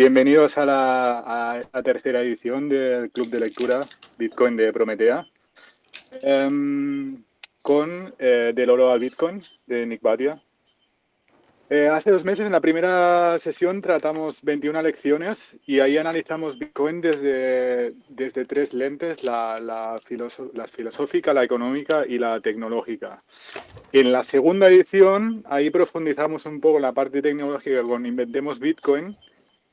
bienvenidos a la, tercera edición del Club de Lectura Bitcoin de Prometea, em, con eh, Del Oro al Bitcoin de Nick Batia. Eh, hace dos meses, en la primera sesión, tratamos 21 lecciones y ahí analizamos Bitcoin desde, desde tres lentes, la, la, la, filosófica, la económica y la tecnológica. En la segunda edición, ahí profundizamos un poco en la parte tecnológica con Inventemos Bitcoin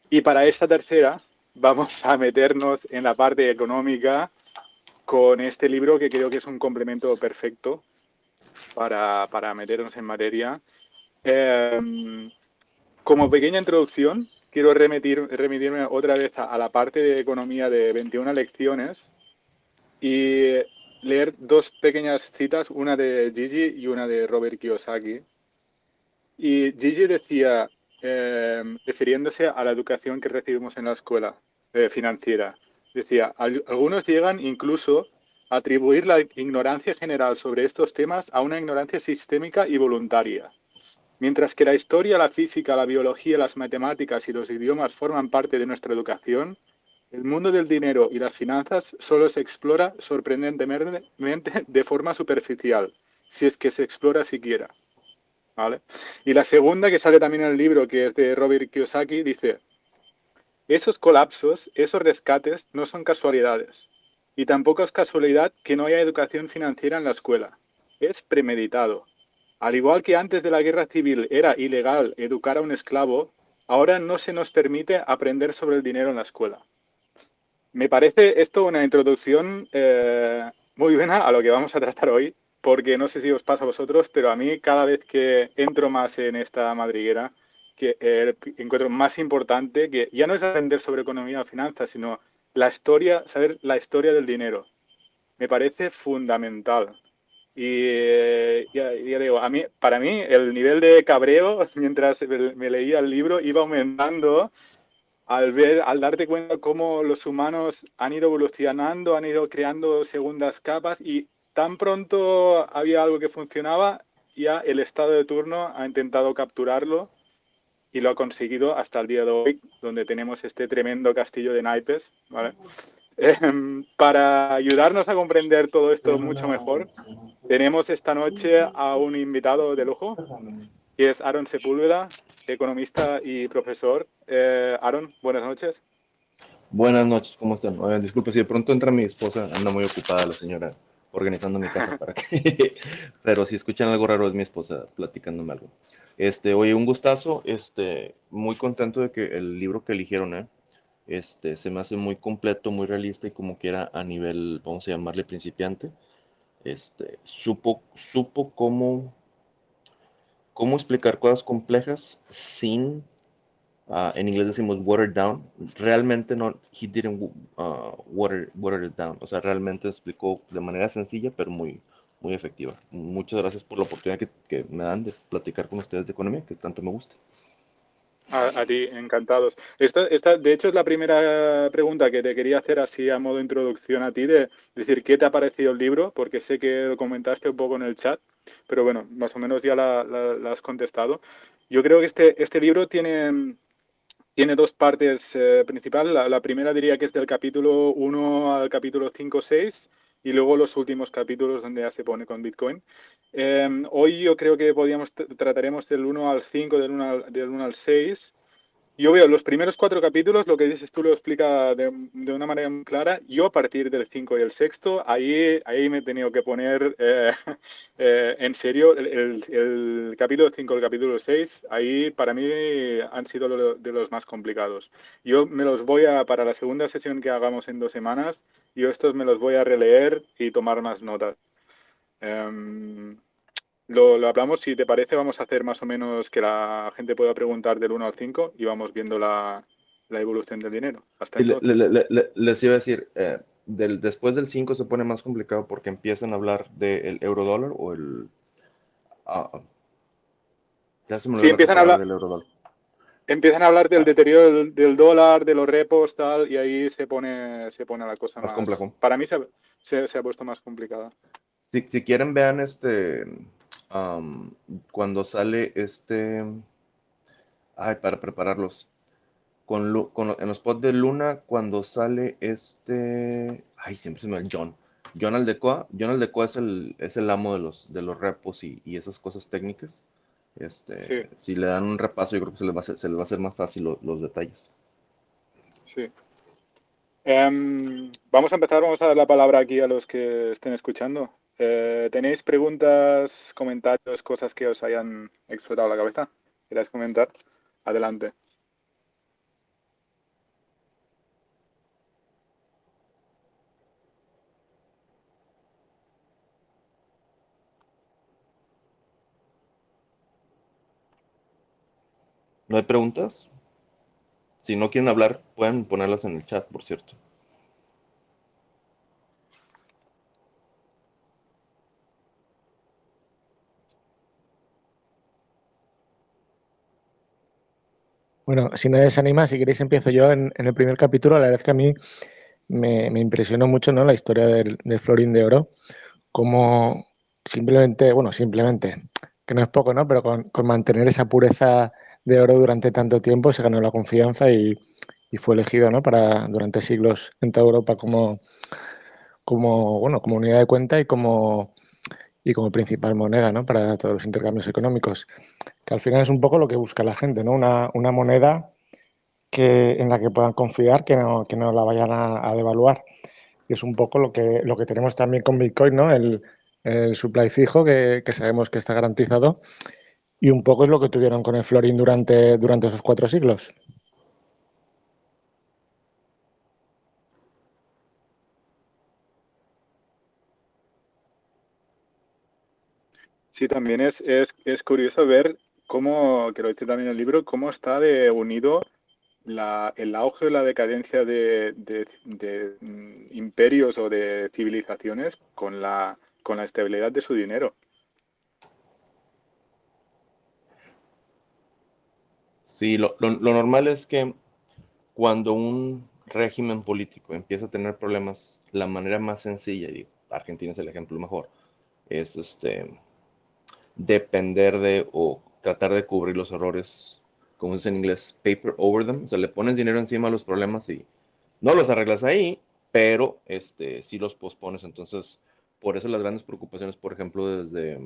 y para esta tercera vamos a meternos en la parte económica con este libro que creo que es un complemento perfecto para, para meternos en materia Em, como pequeña introducción, quiero remitir, remitirme otra vez a, la parte de economía de 21 lecciones y leer dos pequeñas citas, una de Gigi y una de Robert Kiyosaki. Y Gigi decía, em, refiriéndose a la educación que recibimos en la escuela eh, financiera, decía, algunos llegan incluso a atribuir la ignorancia general sobre estos temas a una ignorancia sistémica y voluntaria. Mientras que la historia, la física, la biología, las matemáticas y los idiomas forman parte de nuestra educación, el mundo del dinero y las finanzas solo se explora sorprendentemente de forma superficial, si es que se explora siquiera. ¿Vale? Y la segunda, que sale también en el libro, que es de Robert Kiyosaki, dice, esos colapsos, esos rescates no son casualidades. Y tampoco es casualidad que no haya educación financiera en la escuela. Es premeditado. Al igual que antes de la guerra civil era ilegal educar a un esclavo, ahora no se nos permite aprender sobre el dinero en la escuela. Me parece esto una introducción eh, muy buena a lo que vamos a tratar hoy, porque no sé si os pasa a vosotros, pero a mí cada vez que entro más en esta madriguera, que eh, encuentro más importante que ya no es aprender sobre economía o finanzas, sino la historia, saber la historia del dinero. Me parece fundamental. Y ya, digo, a mí, para mí el nivel de cabreo mientras me leía el libro iba aumentando al ver, al darte cuenta cómo los humanos han ido evolucionando, han ido creando segundas capas y tan pronto había algo que funcionaba, ya el estado de turno ha intentado capturarlo y lo ha conseguido hasta el día de hoy, donde tenemos este tremendo castillo de naipes, ¿vale? Em, para ayudarnos a comprender todo esto mucho mejor, tenemos esta noche a un invitado de lujo, que es Aaron Sepúlveda, economista y profesor. Eh, Aaron, buenas noches. Buenas noches, ¿cómo están? disculpe, si de pronto entra mi esposa, anda muy ocupada la señora organizando mi casa para que... Pero si escuchan algo raro es mi esposa platicándome algo. Este, oye, un gustazo, este, muy contento de que el libro que eligieron, ¿eh? Este, se me hace muy completo, muy realista y como quiera a nivel, vamos a llamarle principiante. Este, supo, supo cómo, cómo explicar cosas complejas sin, ah, en inglés decimos water down. Realmente no, he didn't uh, water, water it down. O sea, realmente explicó de manera sencilla, pero muy, muy efectiva. Muchas gracias por la oportunidad que, que me dan de platicar con ustedes de economía, que tanto me gusta. A, ti, encantados. Esta, esta, de hecho, es la primera pregunta que te quería hacer así a modo de introducción a ti, de decir qué te ha parecido el libro, porque sé que lo comentaste un poco en el chat, pero bueno, más o menos ya la, has contestado. Yo creo que este, este libro tiene, tiene dos partes eh, principales. La, la, primera diría que es del capítulo 1 al capítulo 5 6 y luego los últimos capítulos donde ya se pone con Bitcoin. Em, hoy yo creo que podíamos trataremos del 1 al 5, del 1 al, del 1 al 6 yo veo los primeros cuatro capítulos, lo que dices tú lo explica de, una manera muy clara. Yo a partir del 5 y el sexto, ahí, ahí me he tenido que poner eh, eh, en serio. El, el, capítulo 5 y el capítulo 6, ahí para mí han sido de los más complicados. Yo me los voy a, para la segunda sesión que hagamos en dos semanas, yo estos me los voy a releer y tomar más notas. Um, lo, hablamos, si te parece, vamos a hacer más o menos que la gente pueda preguntar del 1 al 5 y vamos viendo la, evolución del dinero. Hasta les iba a decir, eh, del, después del 5 se pone más complicado porque empiezan a hablar del euro dólar o el... Ah. ya se me sí, empiezan a hablar del euro dólar. Empiezan a hablar del deterioro del, dólar, de los repos, tal, y ahí se pone, se pone la cosa más, más Para mí se, se, ha puesto más complicada. Si, si quieren, vean este cuando sale este, ay, para prepararlos, con, en los pods de Luna cuando sale este, ay, siempre se me va John. John Aldecoa, John Aldecoa es el, es el amo de los, de los repos y, esas cosas técnicas. Este, Si le dan un repaso, yo creo que se les va a hacer, se va a hacer más fácil los detalles. Sí. Em, vamos a empezar, vamos a dar la palabra aquí a los que estén escuchando. Eh, ¿Tenéis preguntas, comentarios, cosas que os hayan explotado la cabeza? ¿Queréis comentar? Adelante. ¿No hay preguntas? Si no quieren hablar, pueden ponerlas en el chat, por cierto. Bueno, si nadie se anima, si queréis empiezo yo en, el primer capítulo. La verdad es que a mí me, impresionó mucho ¿no? la historia del, florín de oro, como simplemente, bueno, simplemente, que no es poco, ¿no? Pero con, mantener esa pureza de oro durante tanto tiempo, se ganó la confianza y, fue elegido ¿no? para, durante siglos en toda Europa como, como, bueno, como unidad de cuenta y como, y como principal moneda ¿no? para todos los intercambios económicos. Que al final es un poco lo que busca la gente, ¿no? una, una moneda que, en la que puedan confiar, que no, que no la vayan a, devaluar. Y es un poco lo que, lo que tenemos también con Bitcoin, ¿no? el, el supply fijo que, que sabemos que está garantizado y un poco es lo que tuvieron con el florín durante, durante esos cuatro siglos. Sí, también es, es, curioso ver cómo, que lo dice también el libro, cómo está de unido el auge de la decadencia de, de, mm, imperios o de civilizaciones con la, con la estabilidad de su dinero. Sí, lo, normal es que cuando un régimen político empieza a tener problemas, la manera más sencilla, y Argentina es el ejemplo mejor, es este, depender de o tratar de cubrir los errores, como dice en inglés, paper over them, o sea, le pones dinero encima a los problemas y no los arreglas ahí, pero este, sí los pospones, entonces, por eso las grandes preocupaciones, por ejemplo, desde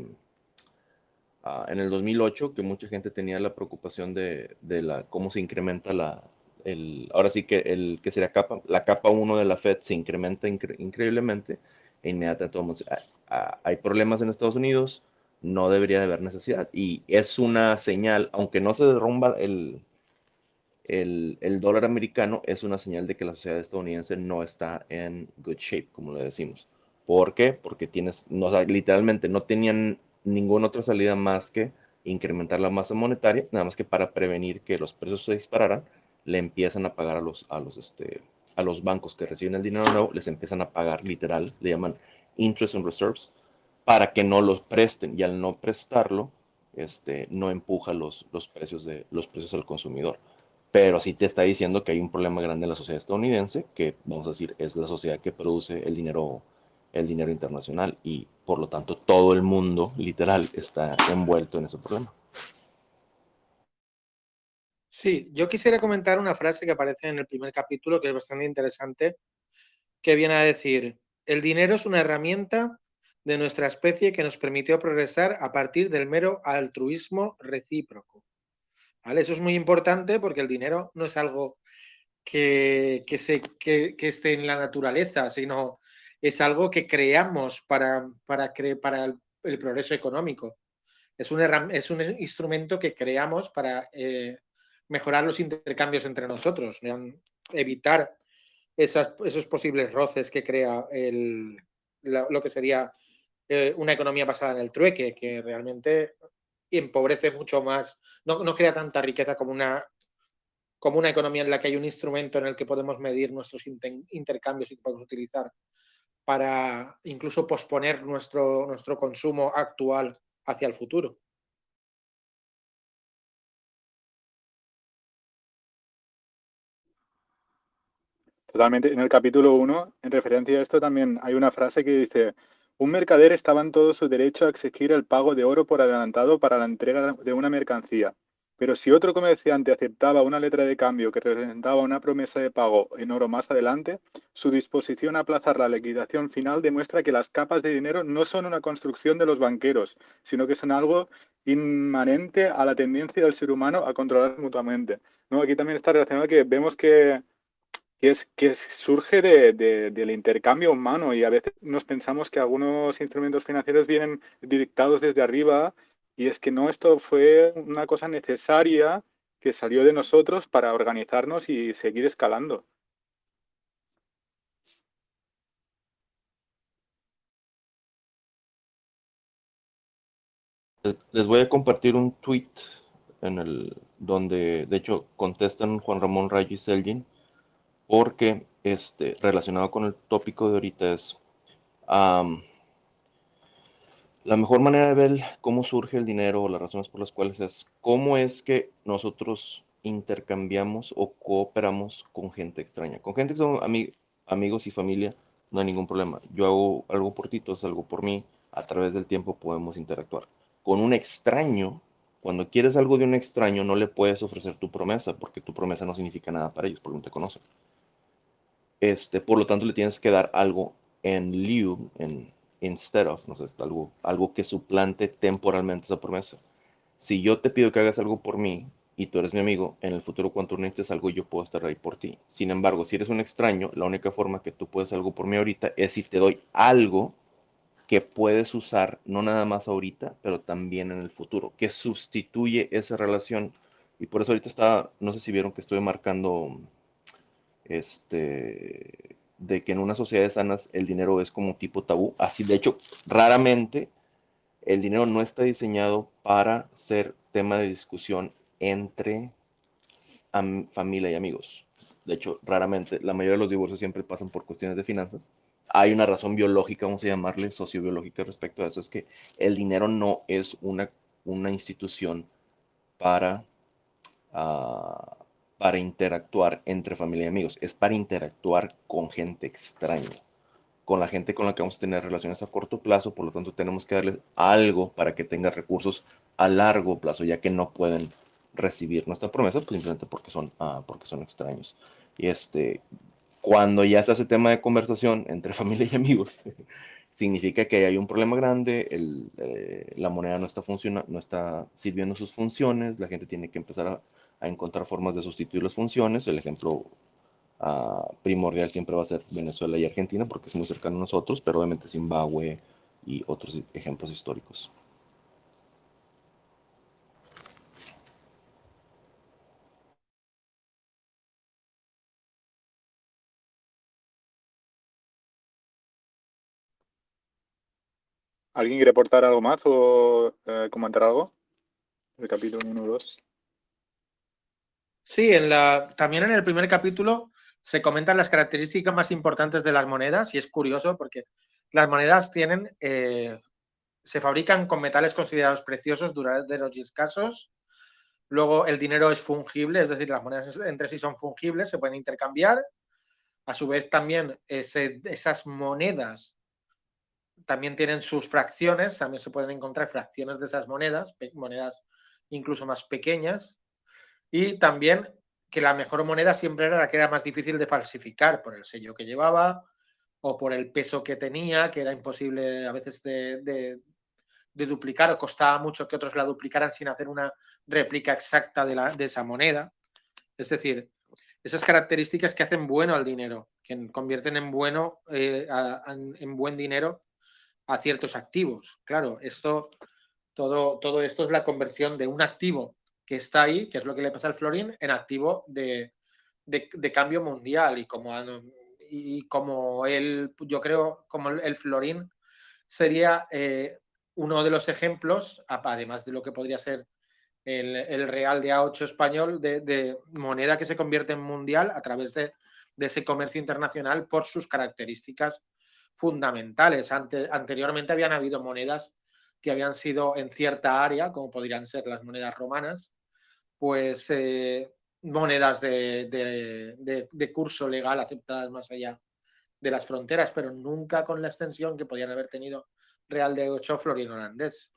Ah, en el 2008, que mucha gente tenía la preocupación de, de, la, cómo se incrementa la, el, ahora sí que el que sería capa, la capa 1 de la Fed se incrementa increíblemente, e inmediatamente todo ah, ah, hay problemas en Estados Unidos, no debería de haber necesidad. Y es una señal, aunque no se derrumba el, el, el, dólar americano, es una señal de que la sociedad estadounidense no está en good shape, como le decimos. ¿Por qué? Porque tienes, no, literalmente no tenían ninguna otra salida más que incrementar la masa monetaria, nada más que para prevenir que los precios se dispararan, le empiezan a pagar a los, a los, este, a los bancos que reciben el dinero nuevo, les empiezan a pagar literal, le llaman interest on reserves, para que no los presten y al no prestarlo, este, no empuja los, los, precios de, los precios al consumidor. Pero sí te está diciendo que hay un problema grande en la sociedad estadounidense, que vamos a decir es la sociedad que produce el dinero el dinero internacional y por lo tanto todo el mundo literal está envuelto en ese problema. Sí, yo quisiera comentar una frase que aparece en el primer capítulo que es bastante interesante, que viene a decir, el dinero es una herramienta de nuestra especie que nos permitió progresar a partir del mero altruismo recíproco. ¿Vale? Eso es muy importante porque el dinero no es algo que, que, esté en la naturaleza, sino es algo que creamos para, para, para el, progreso económico. Es un, es un instrumento que creamos para eh, mejorar los intercambios entre nosotros, evitar esos posibles roces que crea el, lo que sería eh, una economía basada en el trueque, que realmente empobrece mucho más, no, no, crea tanta riqueza como una, como una economía en la que hay un instrumento en el que podemos medir nuestros intercambios y que podemos utilizar para incluso posponer nuestro, nuestro consumo actual hacia el futuro. Totalmente. En el capítulo 1, en referencia a esto, también hay una frase que dice, un mercader estaba en todo su derecho a exigir el pago de oro por adelantado para la entrega de una mercancía. Pero si otro comerciante aceptaba una letra de cambio que representaba una promesa de pago en oro más adelante, su disposición a aplazar la liquidación final demuestra que las capas de dinero no son una construcción de los banqueros, sino que son algo inmanente a la tendencia del ser humano a controlar mutuamente. ¿No? Aquí también está relacionado que vemos que, es, que surge del intercambio humano y a veces nos pensamos que algunos instrumentos financieros vienen dictados desde arriba y es que no, esto fue una cosa necesaria que salió de nosotros para organizarnos y seguir escalando. Les voy a compartir un tweet en el donde de hecho contestan Juan Ramón Rayo y Selgin porque este relacionado con el tópico de ahorita es la mejor manera de ver cómo surge el dinero o las razones por las cuales es cómo es que nosotros intercambiamos o cooperamos con gente extraña. Con gente que son amigos y familia, no hay ningún problema. Yo hago algo por ti, tú algo por mí. A través del tiempo podemos interactuar. Con un extraño, cuando quieres algo de un extraño, no le puedes ofrecer tu promesa, porque tu promesa no significa nada para ellos, porque no te conocen. Este, por lo tanto, le tienes que dar algo en lieu, en, instead of, no sé, algo, algo que suplante temporalmente esa promesa. Si yo te pido que hagas algo por mí y tú eres mi amigo, en el futuro cuando necesites algo yo puedo estar ahí por ti. Sin embargo, si eres un extraño, la única forma que tú puedes algo por mí ahorita es si te doy algo que puedes usar no nada más ahorita, pero también en el futuro, que sustituye esa relación. Y por eso ahorita está, no sé si vieron que estoy marcando este de que en unas sociedades sanas el dinero es como tipo tabú. Así, de hecho, raramente el dinero no está diseñado para ser tema de discusión entre familia y amigos. De hecho, raramente, la mayoría de los divorcios siempre pasan por cuestiones de finanzas. Hay una razón biológica, vamos a llamarle sociobiológica respecto a eso, es que el dinero no es una, una institución para uh, para interactuar entre familia y amigos, es para interactuar con gente extraña, con la gente con la que vamos a tener relaciones a corto plazo, por lo tanto tenemos que darles algo para que tenga recursos a largo plazo, ya que no pueden recibir nuestra promesa pues simplemente porque son, ah, porque son extraños. Y este, cuando ya se hace tema de conversación entre familia y amigos, significa que hay un problema grande, el, eh, la moneda no está, funciona, no está sirviendo sus funciones, la gente tiene que empezar a a encontrar formas de sustituir las funciones. El ejemplo ah, primordial siempre va a ser Venezuela y Argentina porque es muy cercano a nosotros, pero obviamente Zimbabue y otros ejemplos históricos. ¿Alguien quiere aportar algo más o eh, comentar algo? El capítulo 1 2. Sí, en la, también en el primer capítulo se comentan las características más importantes de las monedas y es curioso porque las monedas tienen, eh, se fabrican con metales considerados preciosos, duraderos y escasos. Luego el dinero es fungible, es decir, las monedas entre sí son fungibles, se pueden intercambiar. A su vez también esas monedas también tienen sus fracciones, también se pueden encontrar fracciones de esas monedas, monedas incluso más pequeñas. Y también que la mejor moneda siempre era la que era más difícil de falsificar por el sello que llevaba o por el peso que tenía, que era imposible a veces de, duplicar o costaba mucho que otros la duplicaran sin hacer una réplica exacta de, la, de esa moneda. Es decir, esas características que hacen bueno al dinero, que convierten en bueno, eh, en buen dinero a ciertos activos. Claro, esto, todo, todo esto es la conversión de un activo que está ahí, que es lo que le pasa al florín, en activo de, cambio mundial. Y como, y como él, yo creo, como el florín sería eh, uno de los ejemplos, además de lo que podría ser el, real de A8 español, de, moneda que se convierte en mundial a través de, ese comercio internacional por sus características fundamentales. anteriormente habían habido monedas que habían sido en cierta área, como podrían ser las monedas romanas, pues eh, monedas de, de, curso legal aceptadas más allá de las fronteras, pero nunca con la extensión que podían haber tenido Real de 8 florín holandés.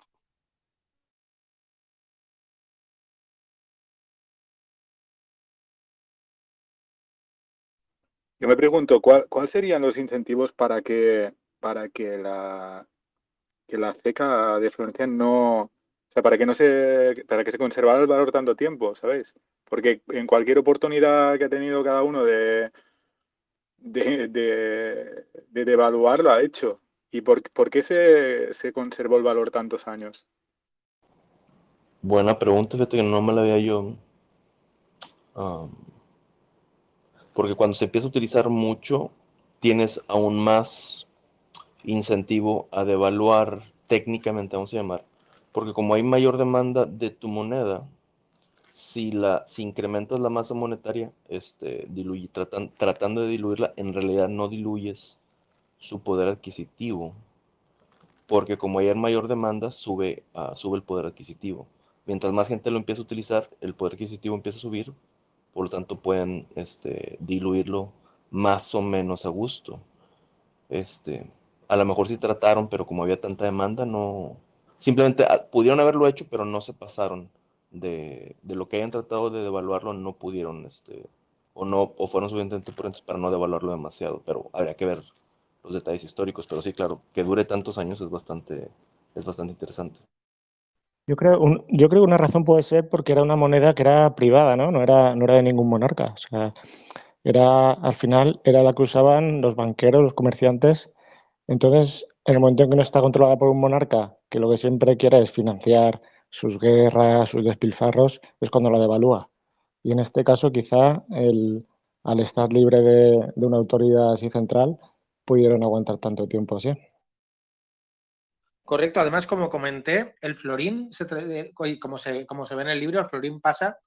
Yo me pregunto, ¿cuáles serían los incentivos para que, para que la, que la CECA de Florencia no, sea, para que no se, para que se conservara el valor tanto tiempo, ¿sabéis? Porque en cualquier oportunidad que ha tenido cada uno de, de, de, de lo ha hecho. ¿Y por, por qué se, se, conservó el valor tantos años? Buena pregunta, fíjate que no me la había yo. Porque cuando se empieza a utilizar mucho, tienes aún más incentivo a devaluar técnicamente, vamos a llamar, porque como hay mayor demanda de tu moneda, si, la, si incrementas la masa monetaria, este, diluye, tratan, tratando de diluirla, en realidad no diluyes su poder adquisitivo, porque como hay mayor demanda, sube, uh, sube el poder adquisitivo. Mientras más gente lo empieza a utilizar, el poder adquisitivo empieza a subir, por lo tanto pueden este, diluirlo más o menos a gusto. Este, a lo mejor sí trataron, pero como había tanta demanda, no, simplemente ah, pudieron haberlo hecho, pero no se pasaron de, de lo que hayan tratado de devaluarlo, no pudieron, este, o no, o fueron suficientemente prudentes para no devaluarlo demasiado, pero habría que ver los detalles históricos, pero sí, claro, que dure tantos años es bastante, es bastante interesante. Yo creo, yo creo que una razón puede ser porque era una moneda que era privada, ¿no? No era, no era de ningún monarca. O sea, era, al final, era la que usaban los banqueros, los comerciantes. Entonces, en el momento en que no está controlada por un monarca, que lo que siempre quiere es financiar sus guerras, sus despilfarros, es cuando la devalúa. Y en este caso, quizá, el, al estar libre de, de una autoridad así central, pudieron aguantar tanto tiempo así. Correcto, además, como comenté, el florín, se, como, se, ve en el libro, el florín pasa,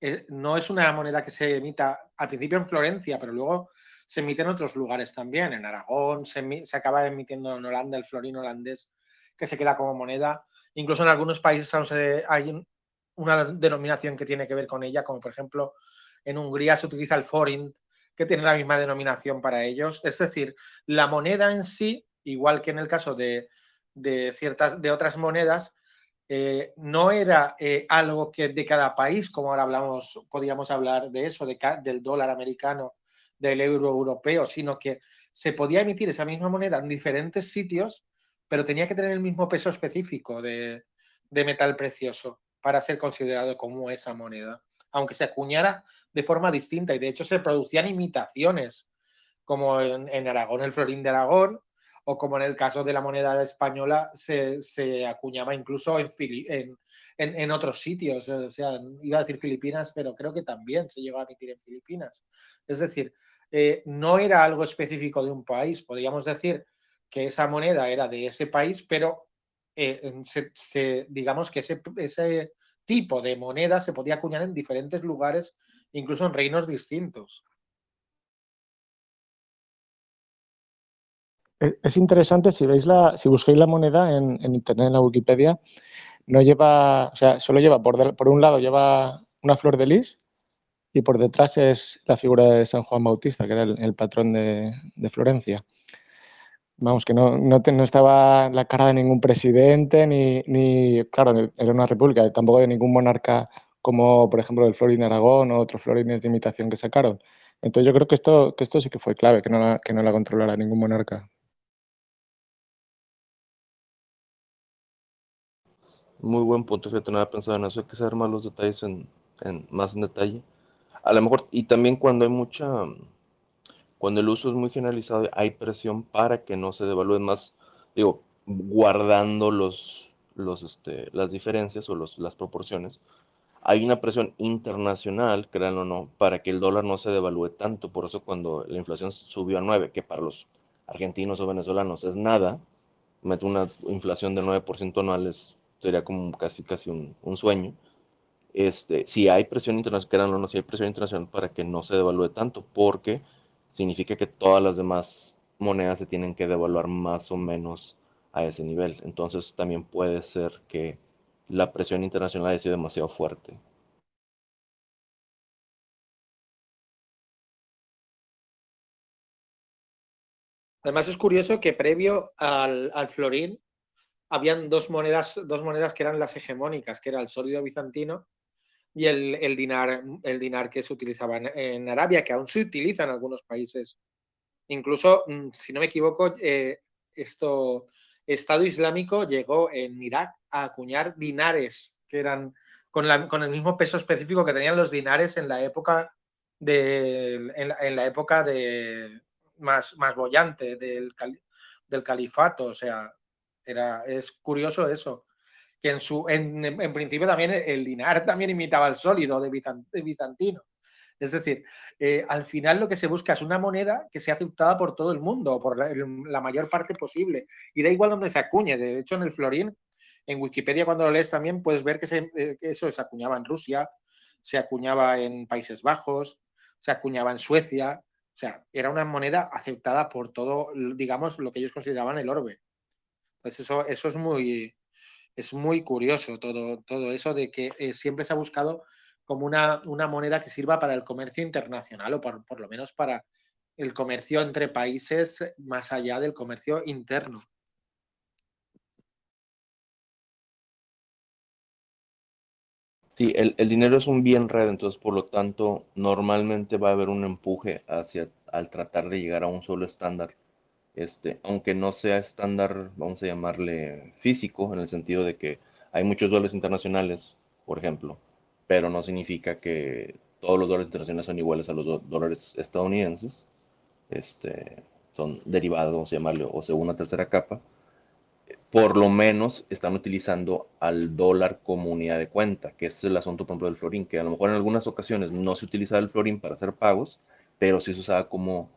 eh, no es una moneda que se emita al principio en Florencia, pero luego se emite en otros lugares también, en Aragón, se acaba emitiendo en Holanda el florín holandés, que se queda como moneda. Incluso en algunos países hay una denominación que tiene que ver con ella, como por ejemplo en Hungría se utiliza el forint, que tiene la misma denominación para ellos. Es decir, la moneda en sí, igual que en el caso de, de ciertas, de otras monedas, eh, no era eh, algo que de cada país, como ahora hablamos, podíamos hablar de eso, de, del dólar americano, del euro europeo, sino que se podía emitir esa misma moneda en diferentes sitios, pero tenía que tener el mismo peso específico de, metal precioso para ser considerado como esa moneda, aunque se acuñara de forma distinta y de hecho se producían imitaciones, como en, Aragón, el florín de Aragón, o como en el caso de la moneda española se, acuñaba incluso en, otros sitios, o sea, iba a decir Filipinas, pero creo que también se llegó a emitir en Filipinas. Es decir, eh, no era algo específico de un país, podríamos decir que esa moneda era de ese país, pero eh, digamos que ese, tipo de moneda se podía acuñar en diferentes lugares, incluso en reinos distintos. Es interesante si veis la, si buscáis la moneda en, internet, en la Wikipedia, no lleva, o sea, solo lleva por, de, por, un lado lleva una flor de lis y por detrás es la figura de San Juan Bautista, que era el, patrón de, Florencia. Vamos, que no, no, te, no, estaba la cara de ningún presidente, ni, ni, claro, era una república, tampoco de ningún monarca como, por ejemplo, el Florín de Aragón o otros florines de imitación que sacaron. Entonces yo creo que esto, que esto sí que fue clave, que no la, que no la controlara ningún monarca. Muy buen punto, fíjate, no había pensado en eso, hay que saber más los detalles en, en, más en detalle. A lo mejor, y también cuando hay mucha, cuando el uso es muy generalizado, hay presión para que no se devalúen más, digo, guardando los, los, este, las diferencias o los, las proporciones. Hay una presión internacional, créanlo o no, para que el dólar no se devalúe tanto. Por eso cuando la inflación subió a 9, que para los argentinos o venezolanos es nada, una inflación de 9% anual es sería como casi, casi un, un sueño. Este, si hay presión internacional, no, no, si hay presión internacional para que no se devalúe tanto, porque significa que todas las demás monedas se tienen que devaluar más o menos a ese nivel. Entonces también puede ser que la presión internacional haya sido demasiado fuerte. Además es curioso que previo al, florín habían dos monedas, dos monedas que eran las hegemónicas, que era el sólido bizantino y el, dinar, el dinar que se utilizaba en, Arabia, que aún se utiliza en algunos países. Incluso, mm, si no me equivoco, eh, esto, Estado Islámico llegó en Irak a acuñar dinares, que eran con, el mismo peso específico que tenían los dinares en la época de, en la, época de más, más bollante del, del califato. O sea, era, es curioso eso que en, su, en, principio también el dinar también imitaba el sólido de, bizantino. Es decir, eh, al final lo que se busca es una moneda que sea aceptada por todo el mundo, por la, mayor parte posible. Y da igual donde se acuñe. De hecho, en el florín, en Wikipedia cuando lo lees también puedes ver eh, que eso se acuñaba en Rusia, se acuñaba en Países Bajos, se acuñaba en Suecia. O sea, era una moneda aceptada por todo, digamos, lo que ellos consideraban el orbe. Pues eso, eso es muy, es muy curioso todo, todo eso de que eh, siempre se ha buscado como una, moneda que sirva para el comercio internacional o por, por, lo menos para el comercio entre países más allá del comercio interno. Sí, el, el, dinero es un bien red, entonces por lo tanto normalmente va a haber un empuje hacia al tratar de llegar a un solo estándar este, aunque no sea estándar, vamos a llamarle físico, en el sentido de que hay muchos dólares internacionales, por ejemplo, pero no significa que todos los dólares internacionales son iguales a los dólares estadounidenses. Este, son derivados, vamos a llamarle, o segunda tercera capa. Por lo menos están utilizando al dólar como unidad de cuenta, que es el asunto, por ejemplo, del florín, que a lo mejor en algunas ocasiones no se utilizaba el florín para hacer pagos, pero sí se usaba como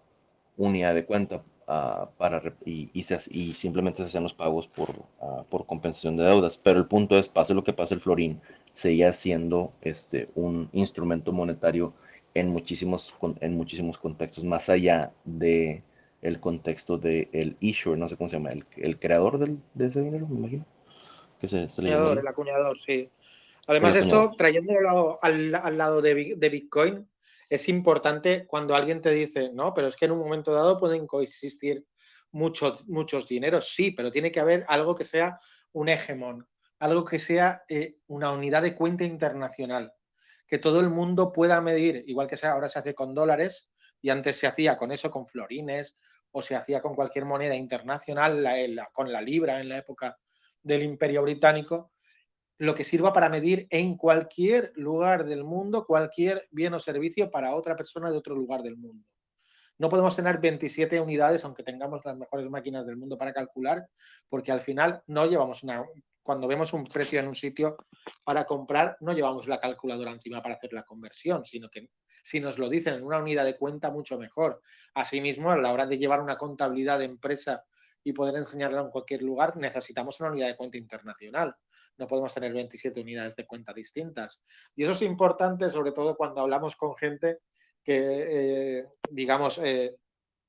unidad de cuenta Ah, para, y, y, simplemente se hacían los pagos por, ah, por compensación de deudas. Pero el punto es, pase lo que pase, el florín seguía siendo este, un instrumento monetario en muchísimos, en muchísimos contextos, más allá de el contexto del el issuer, no sé cómo se llama, el, el creador del, de ese dinero, me imagino. Que se, el acuñador, el acuñador, sí. Además, esto, trayéndolo al, al lado de, de Bitcoin, es importante cuando alguien te dice, no, pero es que en un momento dado pueden coexistir muchos, muchos dineros, sí, pero tiene que haber algo que sea un hegemón, algo que sea eh, una unidad de cuenta internacional, que todo el mundo pueda medir, igual que ahora se hace con dólares y antes se hacía con eso, con florines, o se hacía con cualquier moneda internacional, con la libra en la época del Imperio Británico, lo que sirva para medir en cualquier lugar del mundo cualquier bien o servicio para otra persona de otro lugar del mundo. No podemos tener 27 unidades, aunque tengamos las mejores máquinas del mundo para calcular, porque al final no llevamos una... Cuando vemos un precio en un sitio para comprar, no llevamos la calculadora encima para hacer la conversión, sino que si nos lo dicen en una unidad de cuenta, mucho mejor. Asimismo, a la hora de llevar una contabilidad de empresa y poder enseñarla en cualquier lugar, necesitamos una unidad de cuenta internacional no podemos tener 27 unidades de cuenta distintas. Y eso es importante, sobre todo cuando hablamos con gente que, eh, digamos, eh,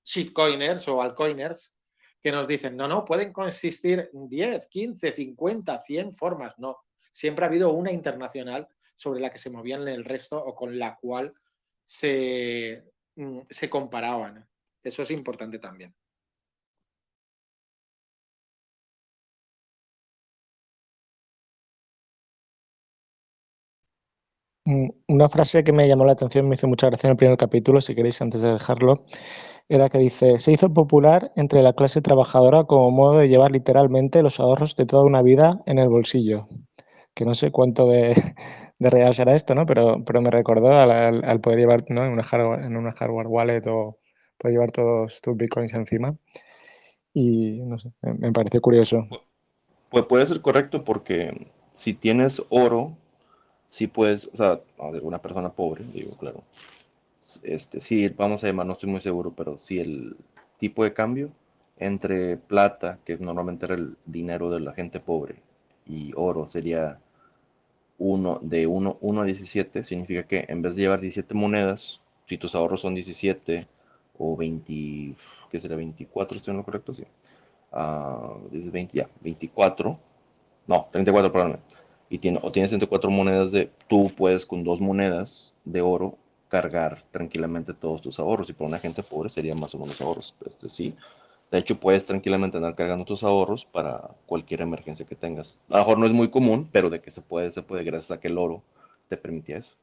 shitcoiners o altcoiners, que nos dicen, no, no, pueden consistir 10, 15, 50, 100 formas. No, siempre ha habido una internacional sobre la que se movían el resto o con la cual se, mm, se comparaban. Eso es importante también. Una frase que me llamó la atención, me hizo mucha gracia en el primer capítulo, si queréis antes de dejarlo, era que dice, se hizo popular entre la clase trabajadora como modo de llevar literalmente los ahorros de toda una vida en el bolsillo. Que no sé cuánto de, real será esto, ¿no? Pero, pero me recordó al, poder llevar en, una hardware, en una hardware wallet o poder llevar todos tus bitcoins encima. Y no me, me pareció curioso. Pues puede ser correcto porque si tienes oro, si puedes, o sea, una persona pobre, digo, claro, este, sí, vamos a llamar, no estoy muy seguro, pero si el tipo de cambio entre plata, que normalmente era el dinero de la gente pobre, y oro sería uno, de 1 a 17, significa que en vez de llevar 17 monedas, si tus ahorros son 17 o 20, ¿qué será? 24, ¿estoy en lo correcto? Sí. Uh, 20, ya, 24, no, 34, perdón y tiene, o tienes 34 monedas de, tú puedes con dos monedas de oro cargar tranquilamente todos tus ahorros. Y para una gente pobre sería más o menos ahorros. Este, sí. De hecho, puedes tranquilamente andar cargando tus ahorros para cualquier emergencia que tengas. A lo mejor no es muy común, pero de que se puede, se puede, gracias a que el oro te permitía eso.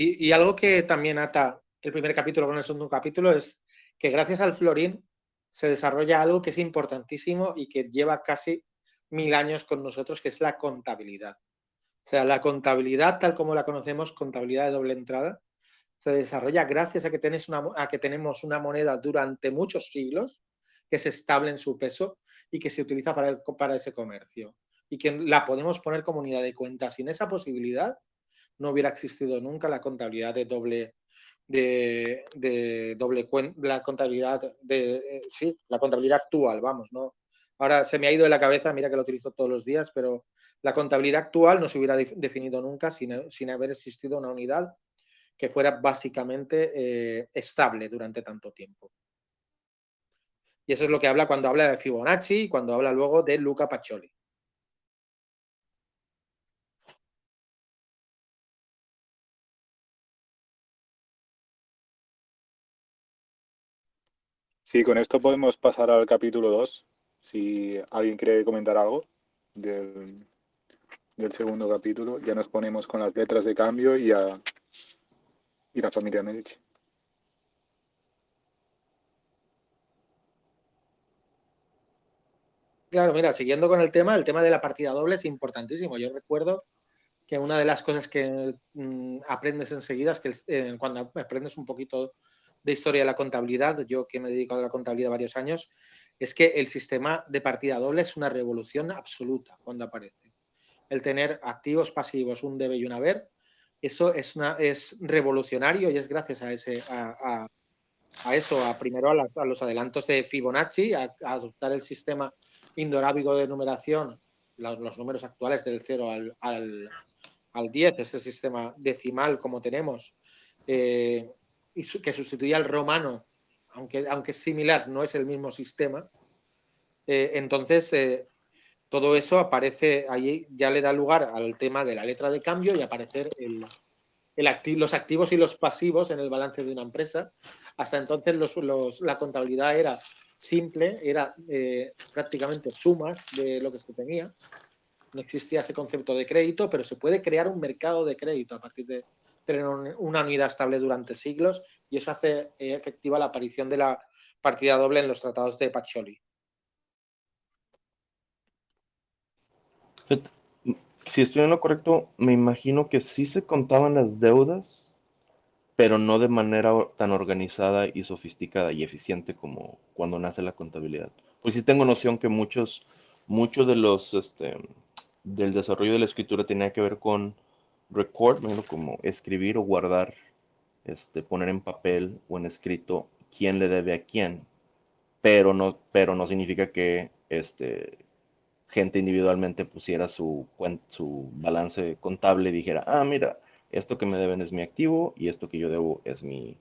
Y, algo que también ata el primer capítulo con el segundo capítulo es que gracias al florín se desarrolla algo que es importantísimo y que lleva casi mil años con nosotros, que es la contabilidad. O sea, la contabilidad tal como la conocemos, contabilidad de doble entrada, se desarrolla gracias a que, una, a que tenemos una moneda durante muchos siglos que es estable en su peso y que se utiliza para, para ese comercio y que la podemos poner como unidad de cuenta. Sin esa posibilidad no hubiera existido nunca la contabilidad de doble de, de doble la contabilidad de eh, sí, la contabilidad actual, vamos, ¿no? Ahora se me ha ido de la cabeza, mira que lo utilizo todos los días, pero la contabilidad actual no se hubiera definido nunca sin, haber existido una unidad que fuera básicamente eh, estable durante tanto tiempo. Y eso es lo que habla cuando habla de Fibonacci y cuando habla luego de Luca Pacioli. Sí, con esto podemos pasar al capítulo 2. Si alguien quiere comentar algo del, segundo capítulo, ya nos ponemos con las letras de cambio y, a, y la familia Medici. Claro, mira, siguiendo con el tema, el tema de la partida doble es importantísimo. Yo recuerdo que una de las cosas que mm, aprendes enseguida es que eh, cuando aprendes un poquito de historia de la contabilidad, yo que me he dedicado a la contabilidad varios años, es que el sistema de partida doble es una revolución absoluta cuando aparece. El tener activos, pasivos, un debe y un haber, eso es, una, es revolucionario y es gracias a, ese, a, eso, a primero a, los adelantos de Fibonacci, a, adoptar el sistema indorábico de numeración, los, números actuales del 0 al, al, al 10, ese sistema decimal como tenemos, eh, que sustituía al romano, aunque, es similar, no es el mismo sistema. Eh, entonces, eh, todo eso aparece ahí, ya le da lugar al tema de la letra de cambio y aparecer los activos y los pasivos en el balance de una empresa. Hasta entonces la contabilidad era simple, era eh, prácticamente sumas de lo que se tenía. No existía ese concepto de crédito, pero se puede crear un mercado de crédito a partir de, tener una unidad estable durante siglos y eso hace eh, efectiva la aparición de la partida doble en los tratados de Pacioli. Si estoy en lo correcto, me imagino que sí se contaban las deudas, pero no de manera tan organizada y sofisticada y eficiente como cuando nace la contabilidad. Pues sí tengo noción que muchos, muchos de los, este, del desarrollo de la escritura tenía que ver con record, como escribir o guardar, este, poner en papel o en escrito quién le debe a quién, pero no, pero no significa que este, gente individualmente pusiera su, su balance contable y dijera, ah, mira, esto que me deben es mi activo y esto que yo debo es mi,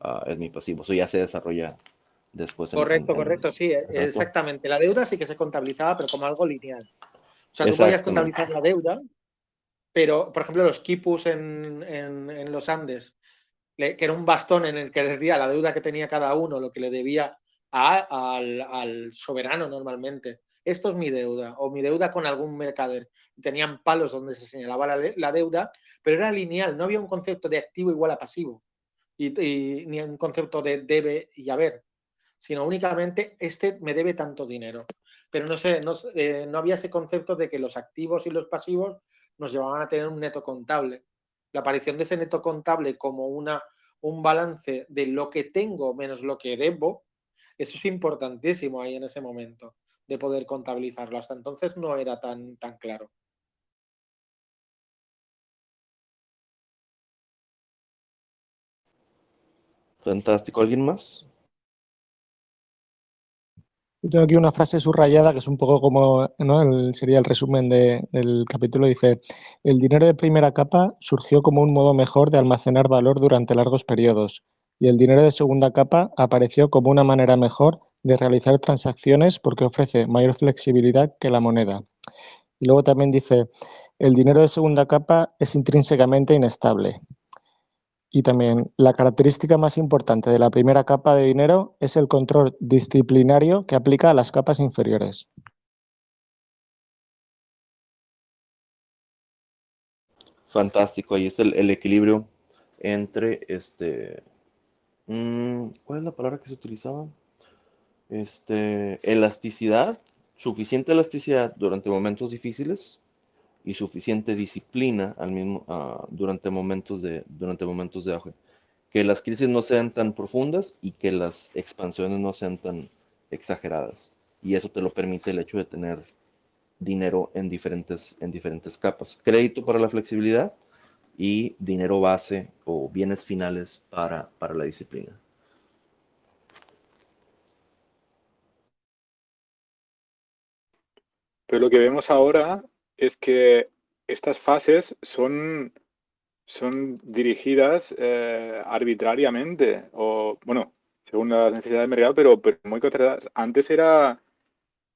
ah, es mi pasivo. Eso ya se desarrolla después. Correcto, correcto, sí, exactamente. La deuda sí que se contabilizaba, pero como algo lineal. O sea, tú podías contabilizar la deuda pero por ejemplo los quipus en, los Andes, que era un bastón en el que decía la deuda que tenía cada uno, lo que le debía al, soberano normalmente. Esto es mi deuda, o mi deuda con algún mercader. Tenían palos donde se señalaba la, deuda, pero era lineal, no había un concepto de activo igual a pasivo, y, ni un concepto de debe y haber, sino únicamente este me debe tanto dinero. Pero no, sé, no, eh, no había ese concepto de que los activos y los pasivos nos llevaban a tener un neto contable. La aparición de ese neto contable como una, un balance de lo que tengo menos lo que debo, eso es importantísimo ahí en ese momento, de poder contabilizarlo. Hasta entonces no era tan, tan claro. Fantástico. ¿Alguien más? Tengo aquí una frase subrayada que es un poco como, sería el resumen del capítulo. Dice, el dinero de primera capa surgió como un modo mejor de almacenar valor durante largos periodos y el dinero de segunda capa apareció como una manera mejor de realizar transacciones porque ofrece mayor flexibilidad que la moneda. Y luego también dice, el dinero de segunda capa es intrínsecamente inestable. Y también la característica más importante de la primera capa de dinero es el control disciplinario que aplica a las capas inferiores. fantástico. Ahí es el, equilibrio entre este. Mm, ¿Cuál es la palabra que se utilizaba? Este, elasticidad, suficiente elasticidad durante momentos difíciles y suficiente disciplina al mismo, ah, durante, momentos de, durante momentos de auge. Que las crisis no sean tan profundas y que las expansiones no sean tan exageradas. Y eso te lo permite el hecho de tener dinero en diferentes, en diferentes capas. Crédito para la flexibilidad y dinero base o bienes finales para, para la disciplina. Pero lo que vemos ahora es que estas fases son, son dirigidas eh, arbitrariamente, o bueno, según las necesidades del mercado, pero, pero muy controladas. Antes era,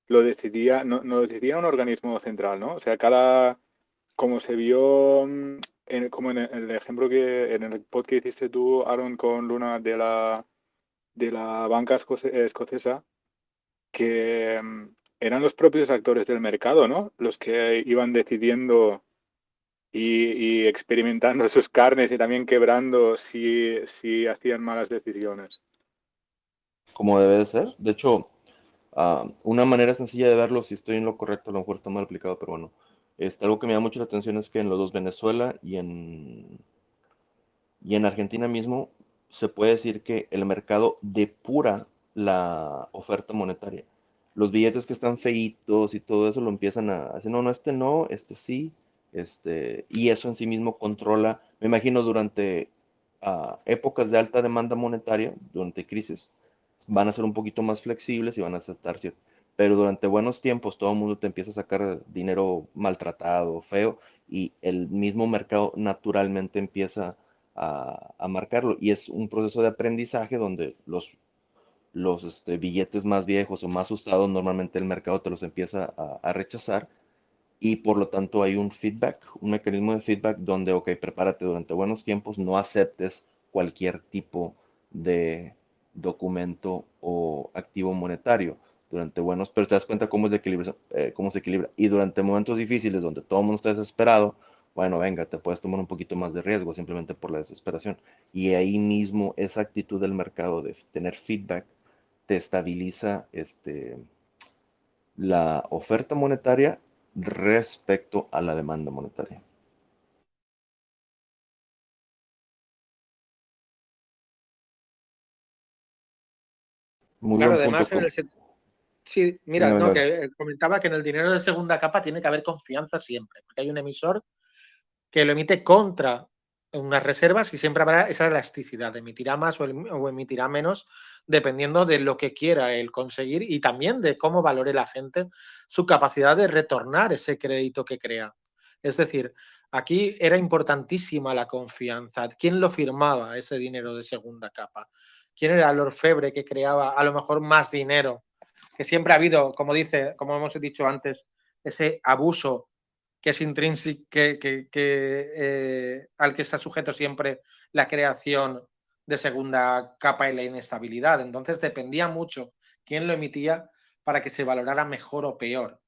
lo decidía, no, no, decidía un organismo central, ¿no? O sea, cada, como se vio, mm, en, como en el, ejemplo que, en el pod que hiciste tú, Aaron, con Luna de la, de la banca escocesa, que mm, eran los propios actores del mercado, ¿no? Los que iban decidiendo y, experimentando sus carnes y también quebrando si, si, hacían malas decisiones. Como debe de ser. De hecho, ah, una manera sencilla de verlo, si estoy en lo correcto, a lo mejor está mal aplicado, pero bueno. Este, algo que me da mucho la atención es que en los dos Venezuela y en, y en Argentina mismo se puede decir que el mercado depura la oferta monetaria los billetes que están feitos y todo eso lo empiezan a decir, no, no, este no, este sí, este, y eso en sí mismo controla, me imagino durante ah, épocas de alta demanda monetaria, durante crisis, van a ser un poquito más flexibles y van a aceptar cierto. Pero durante buenos tiempos todo el mundo te empieza a sacar dinero maltratado, feo, y el mismo mercado naturalmente empieza a, a marcarlo. Y es un proceso de aprendizaje donde los los este, billetes más viejos o más usados, normalmente el mercado te los empieza a, rechazar y por lo tanto hay un feedback, un mecanismo de feedback donde, ok, prepárate durante buenos tiempos, no aceptes cualquier tipo de documento o activo monetario durante buenos, pero te das cuenta cómo, es eh, cómo se equilibra. Y durante momentos difíciles donde todo el mundo está desesperado, bueno, venga, te puedes tomar un poquito más de riesgo simplemente por la desesperación. Y ahí mismo esa actitud del mercado de tener feedback te estabiliza este, la oferta monetaria respecto a la demanda monetaria. claro, además, en el sí, mira, no, que eh, comentaba que en el dinero de segunda capa tiene que haber confianza siempre, porque hay un emisor que lo emite contra unas reservas y siempre habrá esa elasticidad, emitirá más o, emitirá menos dependiendo de lo que quiera él conseguir y también de cómo valore la gente su capacidad de retornar ese crédito que crea. Es decir, aquí era importantísima la confianza. ¿Quién lo firmaba ese dinero de segunda capa? ¿Quién era el orfebre que creaba a lo mejor más dinero? Que siempre ha habido, como dice, como hemos dicho antes, ese abuso que es intrínseco, que, eh, al que está sujeto siempre la creación de segunda capa y la inestabilidad. Entonces dependía mucho quién lo emitía para que se valorara mejor o peor.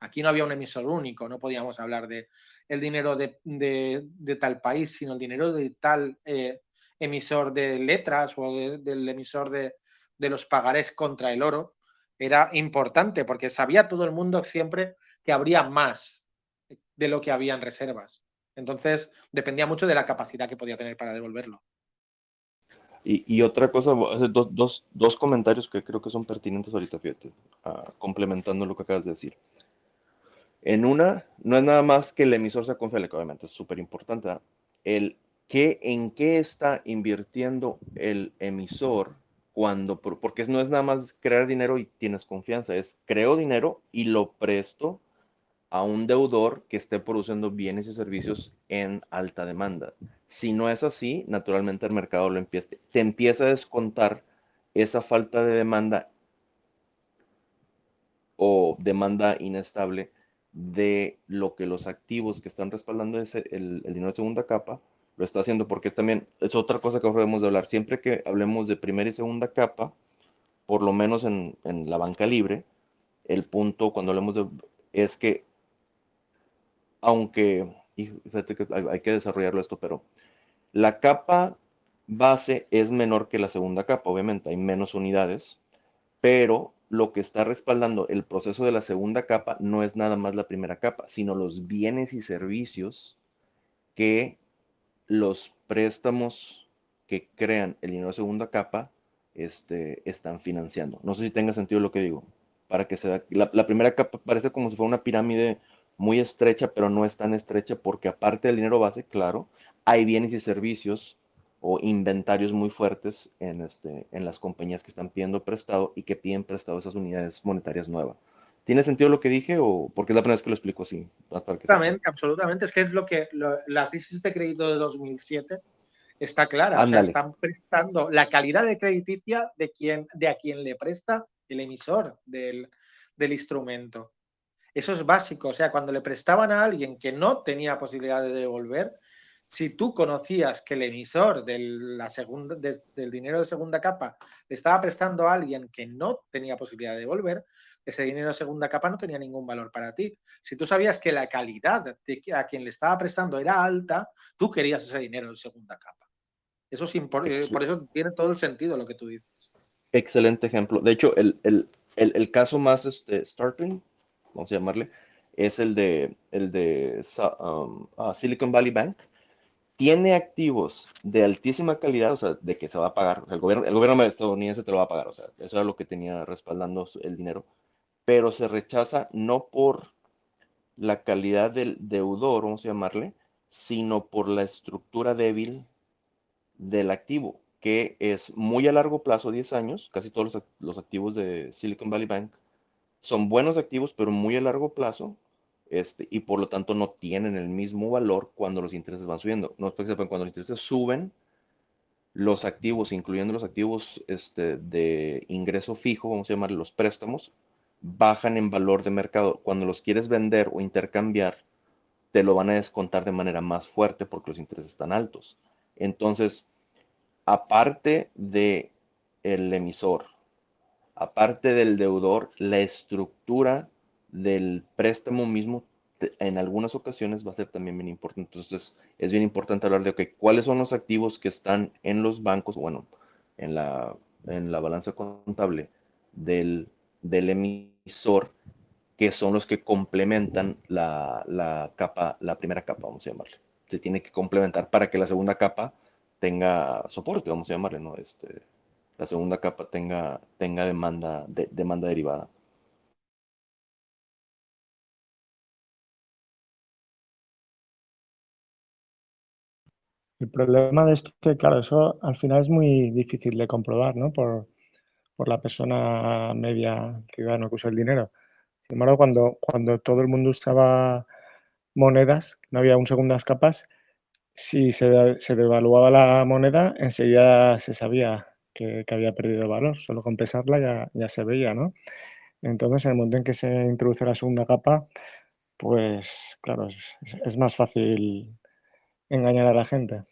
Aquí no había un emisor único, no podíamos hablar de el dinero de, tal país, sino el dinero de tal eh, emisor de letras o del emisor de, de los pagarés contra el oro. Era importante porque sabía todo el mundo siempre que habría más de lo que había en reservas. Entonces, dependía mucho de la capacidad que podía tener para devolverlo. Y, otra cosa, dos, dos, comentarios que creo que son pertinentes ahorita, fíjate, ah, complementando lo que acabas de decir. En una, no es nada más que el emisor sea confiable, que obviamente es súper importante. El que, en qué está invirtiendo el emisor cuando, porque no es nada más crear dinero y tienes confianza, es creo dinero y lo presto a un deudor que esté produciendo bienes y servicios en alta demanda. Si no es así, naturalmente el mercado lo empieza, te empieza a descontar esa falta de demanda o demanda inestable de lo que los activos que están respaldando ese, el, dinero de segunda capa lo está haciendo, porque es también es otra cosa que debemos de hablar. Siempre que hablemos de primera y segunda capa, por lo menos en, en la banca libre, el punto cuando hablemos de es que aunque hay que desarrollarlo esto, pero la capa base es menor que la segunda capa, obviamente, hay menos unidades, pero lo que está respaldando el proceso de la segunda capa no es nada más la primera capa, sino los bienes y servicios que los préstamos que crean el dinero de segunda capa este, están financiando. No sé si tenga sentido lo que digo. Para que se la primera capa parece como si fuera una pirámide muy estrecha, pero no es tan estrecha porque aparte del dinero base, claro, hay bienes y servicios o inventarios muy fuertes en, este, en las compañías que están pidiendo prestado y que piden prestado esas unidades monetarias nuevas. ¿Tiene sentido lo que dije o porque es la primera vez que lo explico así? Absolutamente, absolutamente. Es que es lo que la crisis de crédito de 2007 está clara. O sea, están prestando la calidad de crediticia de, quien, de a quien le presta el emisor del, del instrumento. Eso es básico. O sea, cuando le prestaban a alguien que no tenía posibilidad de devolver, si tú conocías que el emisor la segunda, del dinero de segunda capa le estaba prestando a alguien que no tenía posibilidad de devolver, ese dinero de segunda capa no tenía ningún valor para ti. Si tú sabías que la calidad de a quien le estaba prestando era alta, tú querías ese dinero de segunda capa. Eso es importante, eh, por eso tiene todo el sentido lo que tú dices. Excelente ejemplo. De hecho, el, caso más este, startling, vamos a llamarle, es el de, el de um, ah, Silicon Valley Bank. Tiene activos de altísima calidad, o sea, de que se va a pagar, el gobierno, el gobierno estadounidense te lo va a pagar, o sea, eso era lo que tenía respaldando el dinero, pero se rechaza no por la calidad del deudor, vamos a llamarle, sino por la estructura débil del activo, que es muy a largo plazo, 10 años, casi todos los, los activos de Silicon Valley Bank son buenos activos, pero muy a largo plazo, este, y por lo tanto no tienen el mismo valor cuando los intereses van subiendo. No cuando los intereses suben, los activos, incluyendo los activos este, de ingreso fijo, vamos a llamar los préstamos, bajan en valor de mercado. Cuando los quieres vender o intercambiar, te lo van a descontar de manera más fuerte porque los intereses están altos. Entonces, aparte de el emisor, aparte del deudor, la estructura del préstamo mismo en algunas ocasiones va a ser también bien importante. Entonces, es bien importante hablar de, ok, ¿cuáles son los activos que están en los bancos, bueno, en la, en la balanza contable del, del emisor, que son los que complementan la, la, capa, la primera capa, vamos a llamarle. Se tiene que complementar para que la segunda capa tenga soporte, vamos a llamarle, ¿no? Este, la segunda capa tenga, tenga demanda, de, demanda derivada. El problema de esto es que, claro, eso al final es muy difícil de comprobar, ¿no? Por, la persona media ciudadano que usa el dinero. Sin embargo, cuando, cuando todo el mundo usaba monedas, no había un segundas capas, si se, se devaluaba la moneda, enseguida se sabía que, había perdido valor. Solo con pesarla ya, ya se veía, ¿no? Entonces, en el momento en que se introduce la segunda capa, pues claro, es más fácil engañar a la gente.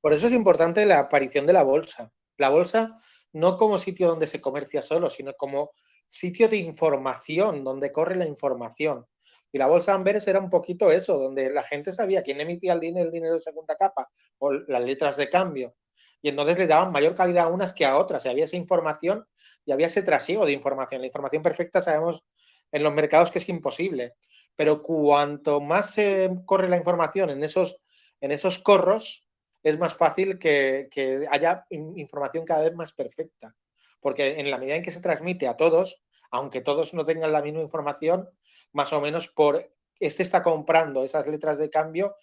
Por eso es importante la aparición de la bolsa. La bolsa no como sitio donde se comercia solo, sino como sitio de información, donde corre la información. Y la bolsa Amberes era un poquito eso, donde la gente sabía quién emitía el dinero, el dinero de segunda capa o las letras de cambio. Y entonces le daban mayor calidad a unas que a otras. Y había esa información y había ese trasiego de información. La información perfecta sabemos en los mercados que es imposible pero cuanto más se corre la información en esos, en esos corros, es más fácil que, haya información cada vez más perfecta. Porque en la medida en que se transmite a todos, aunque todos no tengan la misma información, más o menos por este está comprando esas letras de cambio,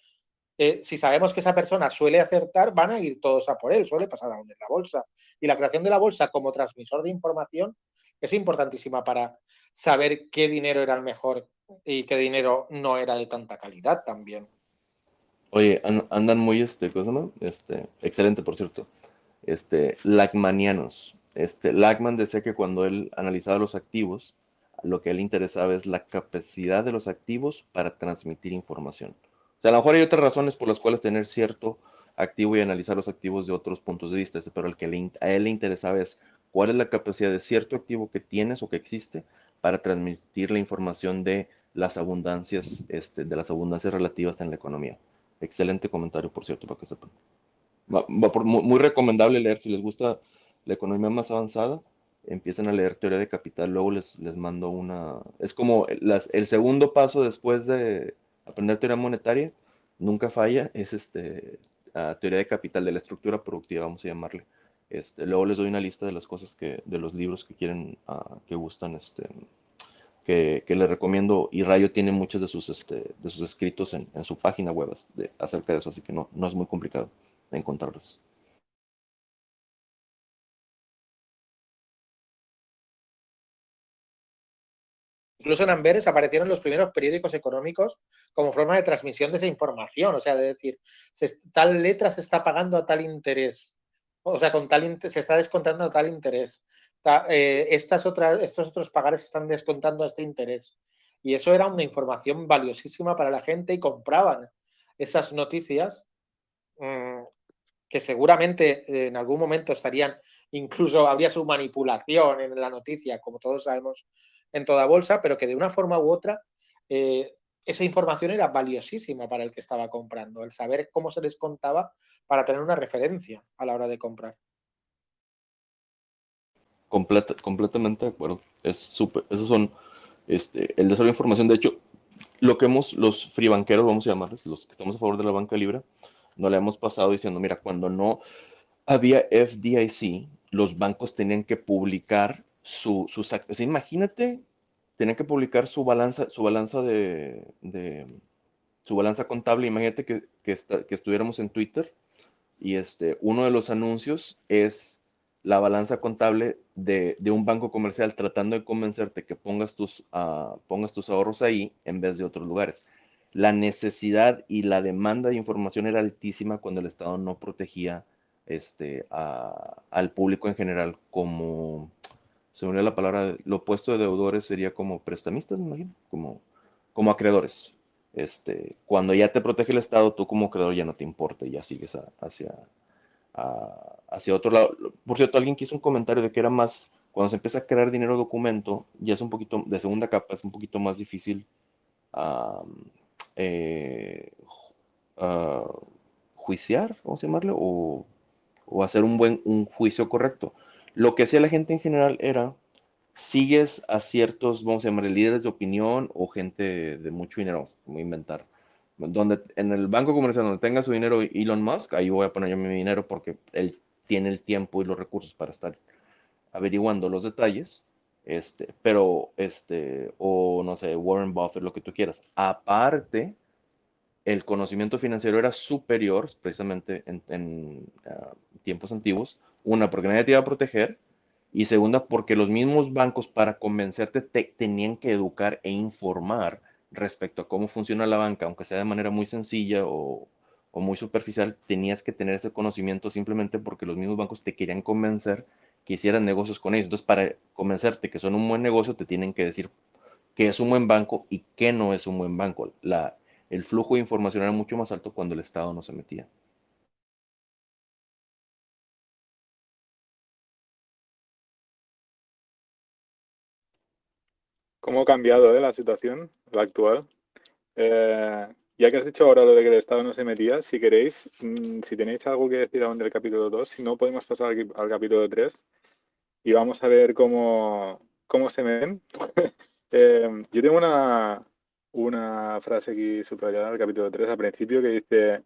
eh, si sabemos que esa persona suele acertar, van a ir todos a por él, suele pasar aún en la bolsa. Y la creación de la bolsa como transmisor de información es importantísima para saber qué dinero era el mejor y qué dinero no era de tanta calidad también. Oye, andan muy, este, cosa, no? Este, excelente, por cierto. Este, Lagmanianos. Este, Lagman decía que cuando él analizaba los activos, lo que a él interesaba es la capacidad de los activos para transmitir información. O sea, a lo mejor hay otras razones por las cuales tener cierto activo y analizar los activos de otros puntos de vista, pero el que a él le interesaba es cuál es la capacidad de cierto activo que tienes o que existe para transmitir la información de las abundancias, este, de las abundancias relativas en la economía. Excelente comentario, por cierto, para que sepan. muy, recomendable leer si les gusta la economía más avanzada. Empiecen a leer teoría de capital, luego les, les mando una... Es como el segundo paso después de aprender teoría monetaria, nunca falla, es este, teoría de capital, de la estructura productiva, vamos a llamarle. Este, luego les doy una lista de las cosas que, de los libros que quieren, uh, que gustan, este, que, que, les recomiendo. Y Rayo tiene muchos de sus, este, de sus escritos en, en su página web acerca de eso, así que no, no es muy complicado encontrarlos. Incluso en Amberes aparecieron los primeros periódicos económicos como forma de transmisión de esa información, o sea, de decir, tal letra se está pagando a tal interés, o sea, con tal se está descontando a tal interés. Eh, estas otras, estos otros pagares están descontando a este interés. Y eso era una información valiosísima para la gente y compraban esas noticias mm, que seguramente eh, en algún momento estarían, incluso habría su manipulación en la noticia, como todos sabemos en toda bolsa, pero que de una forma u otra eh, esa información era valiosísima para el que estaba comprando, el saber cómo se descontaba para tener una referencia a la hora de comprar. completamente de acuerdo. Es súper, esos son este, el desarrollo de información. De hecho, lo que hemos, los free banqueros, vamos a llamarles, los que estamos a favor de la banca libre, no le hemos pasado diciendo, mira, cuando no había FDIC, los bancos tenían que publicar su, sus. Imagínate, tenían que publicar su balanza, su balanza de, su balanza contable. Imagínate que, que, estuviéramos en Twitter y este, uno de los anuncios es la balanza contable de, un banco comercial tratando de convencerte que pongas tus, uh, pongas tus ahorros ahí en vez de otros lugares. La necesidad y la demanda de información era altísima cuando el Estado no protegía este, al público en general como, se me la palabra, lo opuesto de deudores sería como prestamistas, me imagino, como, como acreedores. Este, cuando ya te protege el Estado, tú como acreedor ya no te importa, ya sigues hacia, hacia otro lado. Por cierto, alguien quiso un comentario de que era más, cuando se empieza a crear dinero documento, ya es un poquito, de segunda capa, es un poquito más difícil eh, juiciar, vamos a llamarlo, o, o hacer un buen un juicio correcto. Lo que hacía la gente en general era, sigues a ciertos, vamos a llamar, líderes de opinión o gente de mucho dinero, vamos a inventar. Donde en el banco comercial donde tenga su dinero Elon Musk, ahí voy a poner yo mi dinero porque él tiene el tiempo y los recursos para estar averiguando los detalles. Este, pero este, o no sé, Warren Buffett, lo que tú quieras. Aparte, el conocimiento financiero era superior, precisamente en, ah, tiempos antiguos, una, porque nadie te iba a proteger, y segunda, porque los mismos bancos para convencerte te tenían que educar e informar respecto a cómo funciona la banca, aunque sea de manera muy sencilla o, muy superficial, tenías que tener ese conocimiento simplemente porque los mismos bancos te querían convencer que hicieras negocios con ellos. Entonces, para convencerte que son un buen negocio, te tienen que decir que es un buen banco y que no es un buen banco. La, el flujo de información era mucho más alto cuando el Estado no se metía. ¿Cómo ha cambiado eh, la situación, la actual? Eh, ya que has dicho ahora lo de que el Estado no se metía, si queréis, mm, si tenéis algo que decir aún del capítulo 2, si no, podemos pasar al, capítulo 3 y vamos a ver cómo, cómo se ven. Eh, yo tengo una, una frase aquí subrayada del capítulo 3 al principio que dice,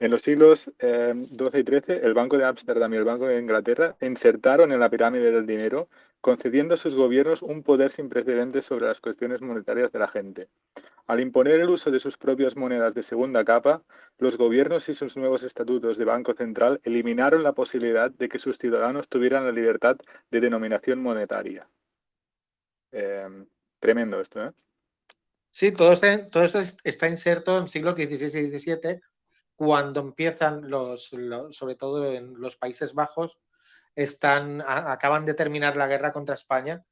en los siglos eh, y XIII, el Banco de Ámsterdam y el Banco de Inglaterra insertaron en la pirámide del dinero, concediendo a sus gobiernos un poder sin precedentes sobre las cuestiones monetarias de la gente. Al imponer el uso de sus propias monedas de segunda capa, los gobiernos y sus nuevos estatutos de Banco Central eliminaron la posibilidad de que sus ciudadanos tuvieran la libertad de denominación monetaria. Eh, tremendo esto, ¿eh? Sí, todo, este, todo esto está inserto en siglos XVI y XVII, cuando empiezan los, sobre todo en los Países Bajos, están, acaban de terminar la guerra contra España,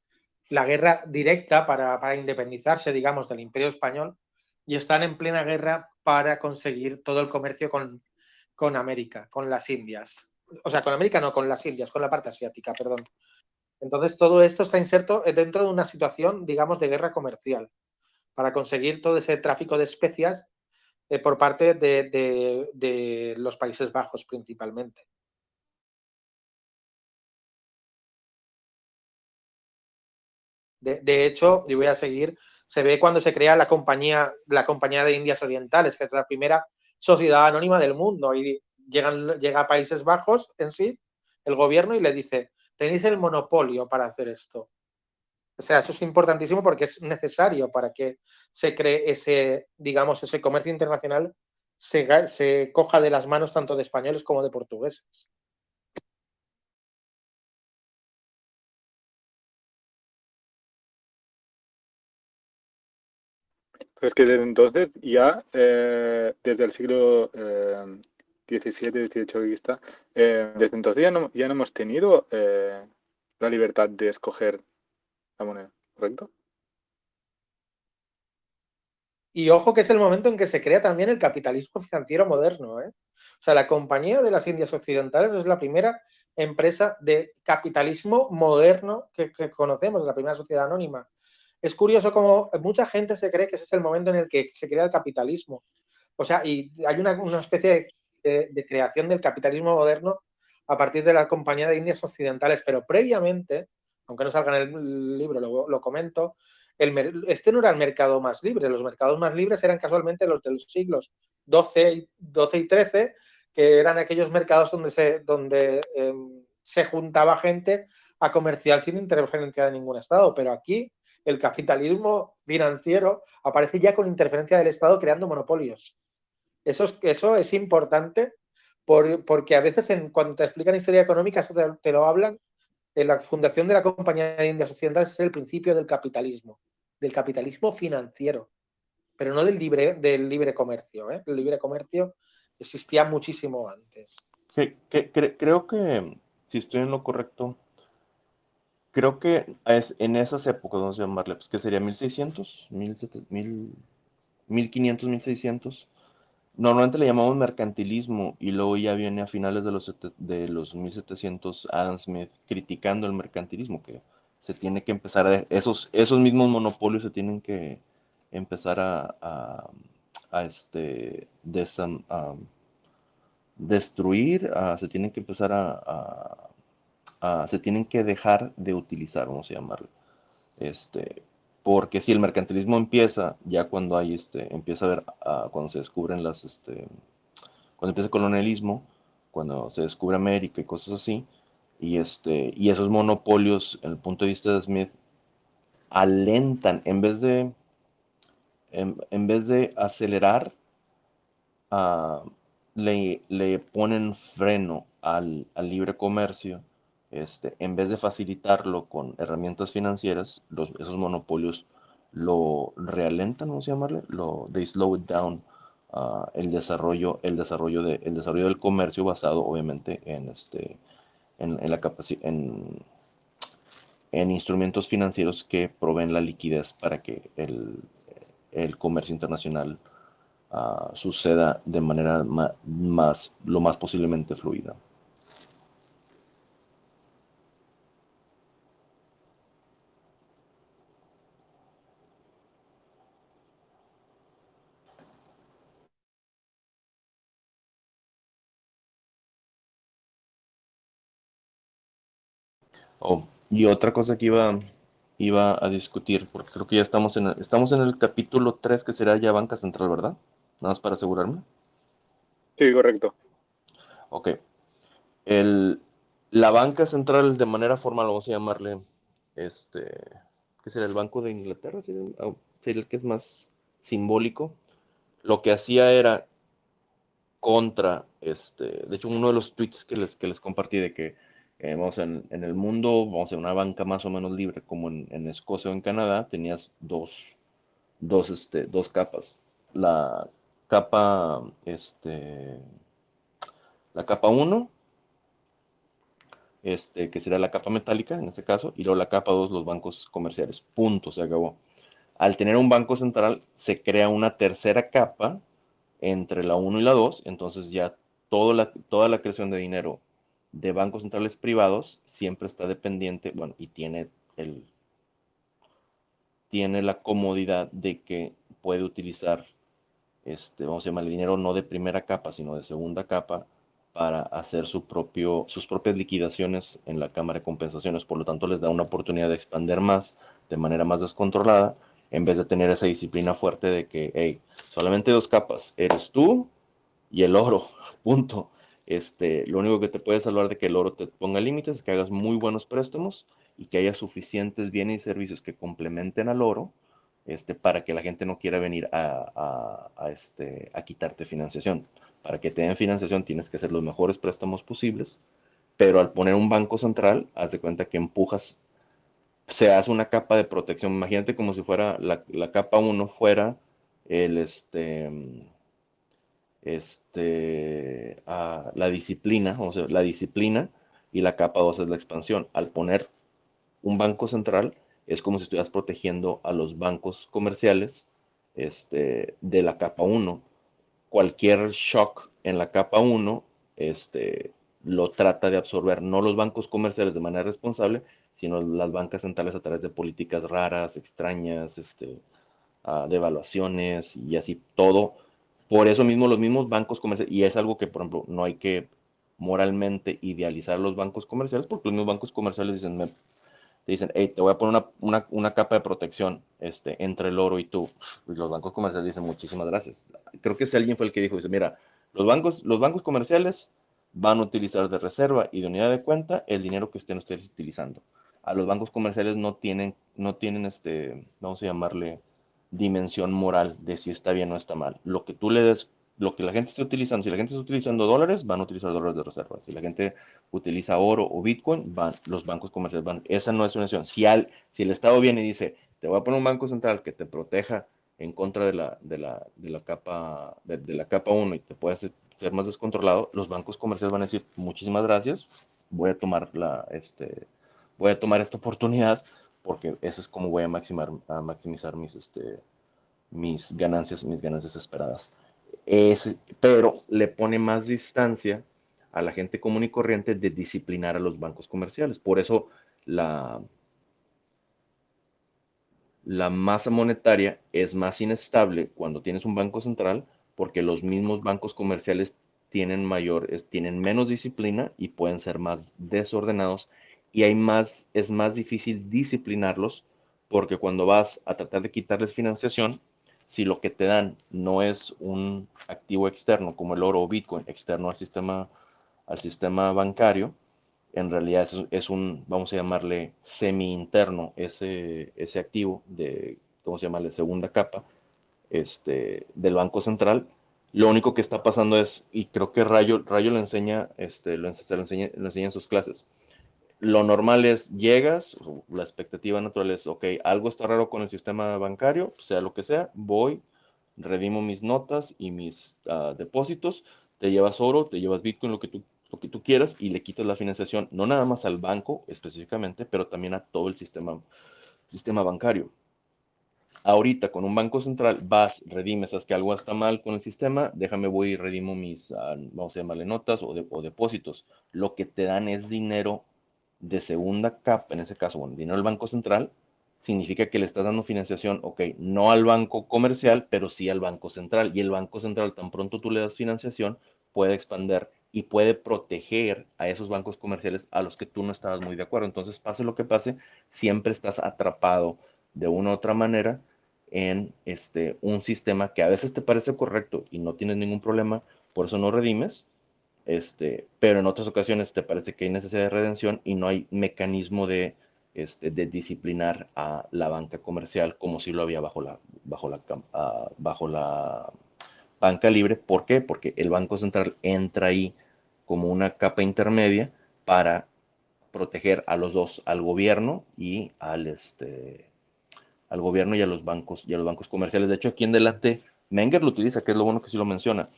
la guerra directa para, para independizarse, digamos, del Imperio Español, y están en plena guerra para conseguir todo el comercio con, con América, con las Indias. O sea, con América no, con las Indias, con la parte asiática, perdón. Entonces, todo esto está inserto dentro de una situación, digamos, de guerra comercial para conseguir todo ese tráfico de especias eh, por parte de, los Países Bajos principalmente. De, hecho, y voy a seguir, se ve cuando se crea la compañía, la compañía de Indias Orientales, que es la primera sociedad anónima del mundo. Y llegan, llega a Países Bajos en sí, el gobierno, y le dice, tenéis el monopolio para hacer esto. O sea, eso es importantísimo porque es necesario para que se cree ese, digamos, ese comercio internacional se, coja de las manos tanto de españoles como de portugueses. Es que desde entonces ya, eh, desde el siglo eh, XVII, XVIII está, eh, desde entonces ya no, ya no hemos tenido eh, la libertad de escoger moneda, ¿correcto? Y ojo que es el momento en que se crea también el capitalismo financiero moderno. ¿eh? O sea, la Compañía de las Indias Occidentales es la primera empresa de capitalismo moderno que, conocemos, la primera sociedad anónima. Es curioso cómo mucha gente se cree que ese es el momento en el que se crea el capitalismo. O sea, y hay una, especie de, creación del capitalismo moderno a partir de la Compañía de Indias Occidentales, pero previamente, aunque no salga en el libro, lo comento, este no era el mercado más libre, los mercados más libres eran casualmente los de los siglos XII y, 12 y XIII, que eran aquellos mercados donde se, donde, em, se juntaba gente a comerciar sin interferencia de ningún Estado. Pero aquí el capitalismo financiero aparece ya con interferencia del Estado creando monopolios. Eso es, eso es importante porque a veces en, cuando te explican historia económica eso te lo hablan la fundación de la Compañía de Indias Occidentales es el principio del capitalismo, del capitalismo financiero, pero no del libre, del libre comercio. ¿eh? El libre comercio existía muchísimo antes. creo que, si estoy en lo correcto, creo que es en esas épocas, vamos a llamarle, pues que sería 1600, 1500, 1600 Normalmente le llamamos mercantilismo y luego ya viene a finales de los, de los 1700 Adam Smith criticando el mercantilismo, que se tiene que empezar a, esos, esos mismos monopolios se tienen que empezar a, a, este, destruir, se tienen que empezar a, se tienen que dejar de utilizar, vamos a llamarlo. Este, porque si el mercantilismo empieza ya cuando hay este empieza a ver ah, cuando se descubren las este cuando empieza el colonialismo cuando se descubre América y cosas así y este y esos monopolios en el punto de vista de Smith alentan en vez de en, vez de acelerar ah, le, le, ponen freno al, al libre comercio este, en vez de facilitarlo con herramientas financieras, esos monopolios lo realentan, vamos a llamarle, lo, they slow down uh, el desarrollo, el desarrollo de, el desarrollo del comercio basado, obviamente, en este, instrumentos financieros que proveen la liquidez para que el, comercio internacional uh, suceda de manera más, lo más posiblemente fluida. Oh, y otra cosa que iba, iba a discutir, porque creo que ya estamos en, estamos en el capítulo 3, que será ya banca central, ¿verdad? Nada más para asegurarme. Sí, correcto. Ok. El, la banca central, de manera formal, vamos a llamarle, este, ¿qué será? El Banco de Inglaterra, sería, oh, el que es más simbólico. Lo que hacía era contra, este, de hecho, uno de los tweets que les, que les compartí de que vamos en, en, el mundo, vamos a una banca más o menos libre como en, en Escocia o en Canadá, tenías dos, dos, este, dos capas. La capa, este, la capa 1, este, que sería la capa metálica en este caso, y luego la capa 2, los bancos comerciales. Punto, se acabó. Al tener un banco central, se crea una tercera capa entre la 1 y la 2, entonces ya toda la, toda la creación de dinero de bancos centrales privados siempre está dependiente, bueno, y tiene el tiene la comodidad de que puede utilizar, este, vamos a llamar el dinero no de primera capa, sino de segunda capa para hacer su propio, sus propias liquidaciones en la Cámara de Compensaciones. Por lo tanto, les da una oportunidad de expandir más de manera más descontrolada, en vez de tener esa disciplina fuerte de que, hey, solamente dos capas, eres tú y el oro, punto. Este, lo único que te puede salvar de que el oro te ponga límites es que hagas muy buenos préstamos y que haya suficientes bienes y servicios que complementen al oro este, para que la gente no quiera venir a, este, a quitarte financiación. Para que te den financiación tienes que hacer los mejores préstamos posibles, pero al poner un banco central, haz de cuenta que empujas, se hace una capa de protección. Imagínate como si fuera la, capa 1 fuera el, este, este, la disciplina, o sea, la disciplina y la capa 2 es la expansión. Al poner un banco central, es como si estuvieras protegiendo a los bancos comerciales este, de la capa 1. Cualquier shock en la capa 1 este, lo trata de absorber no los bancos comerciales de manera responsable, sino las bancas centrales a través de políticas raras, extrañas, este, uh, devaluaciones y así todo por eso mismo los mismos bancos comerciales, y es algo que, por ejemplo, no hay que moralmente idealizar los bancos comerciales, porque los mismos bancos comerciales dicen, te dicen, hey, te voy a poner una, capa de protección este, entre el oro y tú. Y los bancos comerciales dicen, muchísimas gracias. Creo que ese alguien fue el que dijo, dice, mira, los bancos, los bancos comerciales van a utilizar de reserva y de unidad de cuenta el dinero que estén ustedes utilizando. A los bancos comerciales no tienen, no tienen este, vamos a llamarle, dimensión moral de si está bien o está mal. Lo que tú le des, lo que la gente esté utilizando, si la gente está utilizando dólares, van a utilizar dólares de reserva. Si la gente utiliza oro o Bitcoin, van, los bancos comerciales van. Esa no es una acción. Si, al, si el Estado viene y dice, te voy a poner un banco central que te proteja en contra de la, de la, de la capa de, la capa 1 y te puede ser más descontrolado, los bancos comerciales van a decir, muchísimas gracias, voy a tomar la, este, voy a tomar esta oportunidad porque eso es como voy a, maximar, a maximizar mis, este, mis ganancias, mis ganancias esperadas. Es, pero le pone más distancia a la gente común y corriente de disciplinar a los bancos comerciales. Por eso la, la masa monetaria es más inestable cuando tienes un banco central porque los mismos bancos comerciales tienen mayor, tienen menos disciplina y pueden ser más desordenados y hay más, es más difícil disciplinarlos porque cuando vas a tratar de quitarles financiación, si lo que te dan no es un activo externo como el oro o Bitcoin externo al sistema, al sistema bancario, en realidad es, un, vamos a llamarle semi-interno, ese, ese activo de, ¿cómo se llama?, de segunda capa este, del Banco Central. Lo único que está pasando es, y creo que Rayo, Rayo lo enseña, este, lo, lo, enseña, lo enseña en sus clases, lo normal es llegas, la expectativa natural es, ok, algo está raro con el sistema bancario, sea lo que sea, voy, redimo mis notas y mis ah, depósitos, te llevas oro, te llevas Bitcoin, lo que, tú, lo que tú quieras, y le quitas la financiación, no nada más al banco específicamente, pero también a todo el sistema, sistema bancario. Ahorita con un banco central vas, redimes, sabes que algo está mal con el sistema, déjame voy y redimo mis, ah, vamos a llamarle notas o, o depósitos. Lo que te dan es dinero de segunda capa, en ese caso, bueno, dinero del Banco Central, significa que le estás dando financiación, ok, no al banco comercial, pero sí al Banco Central. Y el Banco Central, tan pronto tú le das financiación, puede expander y puede proteger a esos bancos comerciales a los que tú no estabas muy de acuerdo. Entonces, pase lo que pase, siempre estás atrapado de una u otra manera en este, un sistema que a veces te parece correcto y no tienes ningún problema, por eso no redimes, este, pero en otras ocasiones te parece que hay necesidad de redención y no hay mecanismo de, este, disciplinar a la banca comercial como si lo había ah, bajo la banca libre. ¿Por qué? Porque el Banco Central entra ahí como una capa intermedia para proteger a los dos, al gobierno y al, este, al gobierno y a los bancos y a los bancos comerciales. De hecho, aquí en delante, Menger lo utiliza, que es lo bueno que sí lo menciona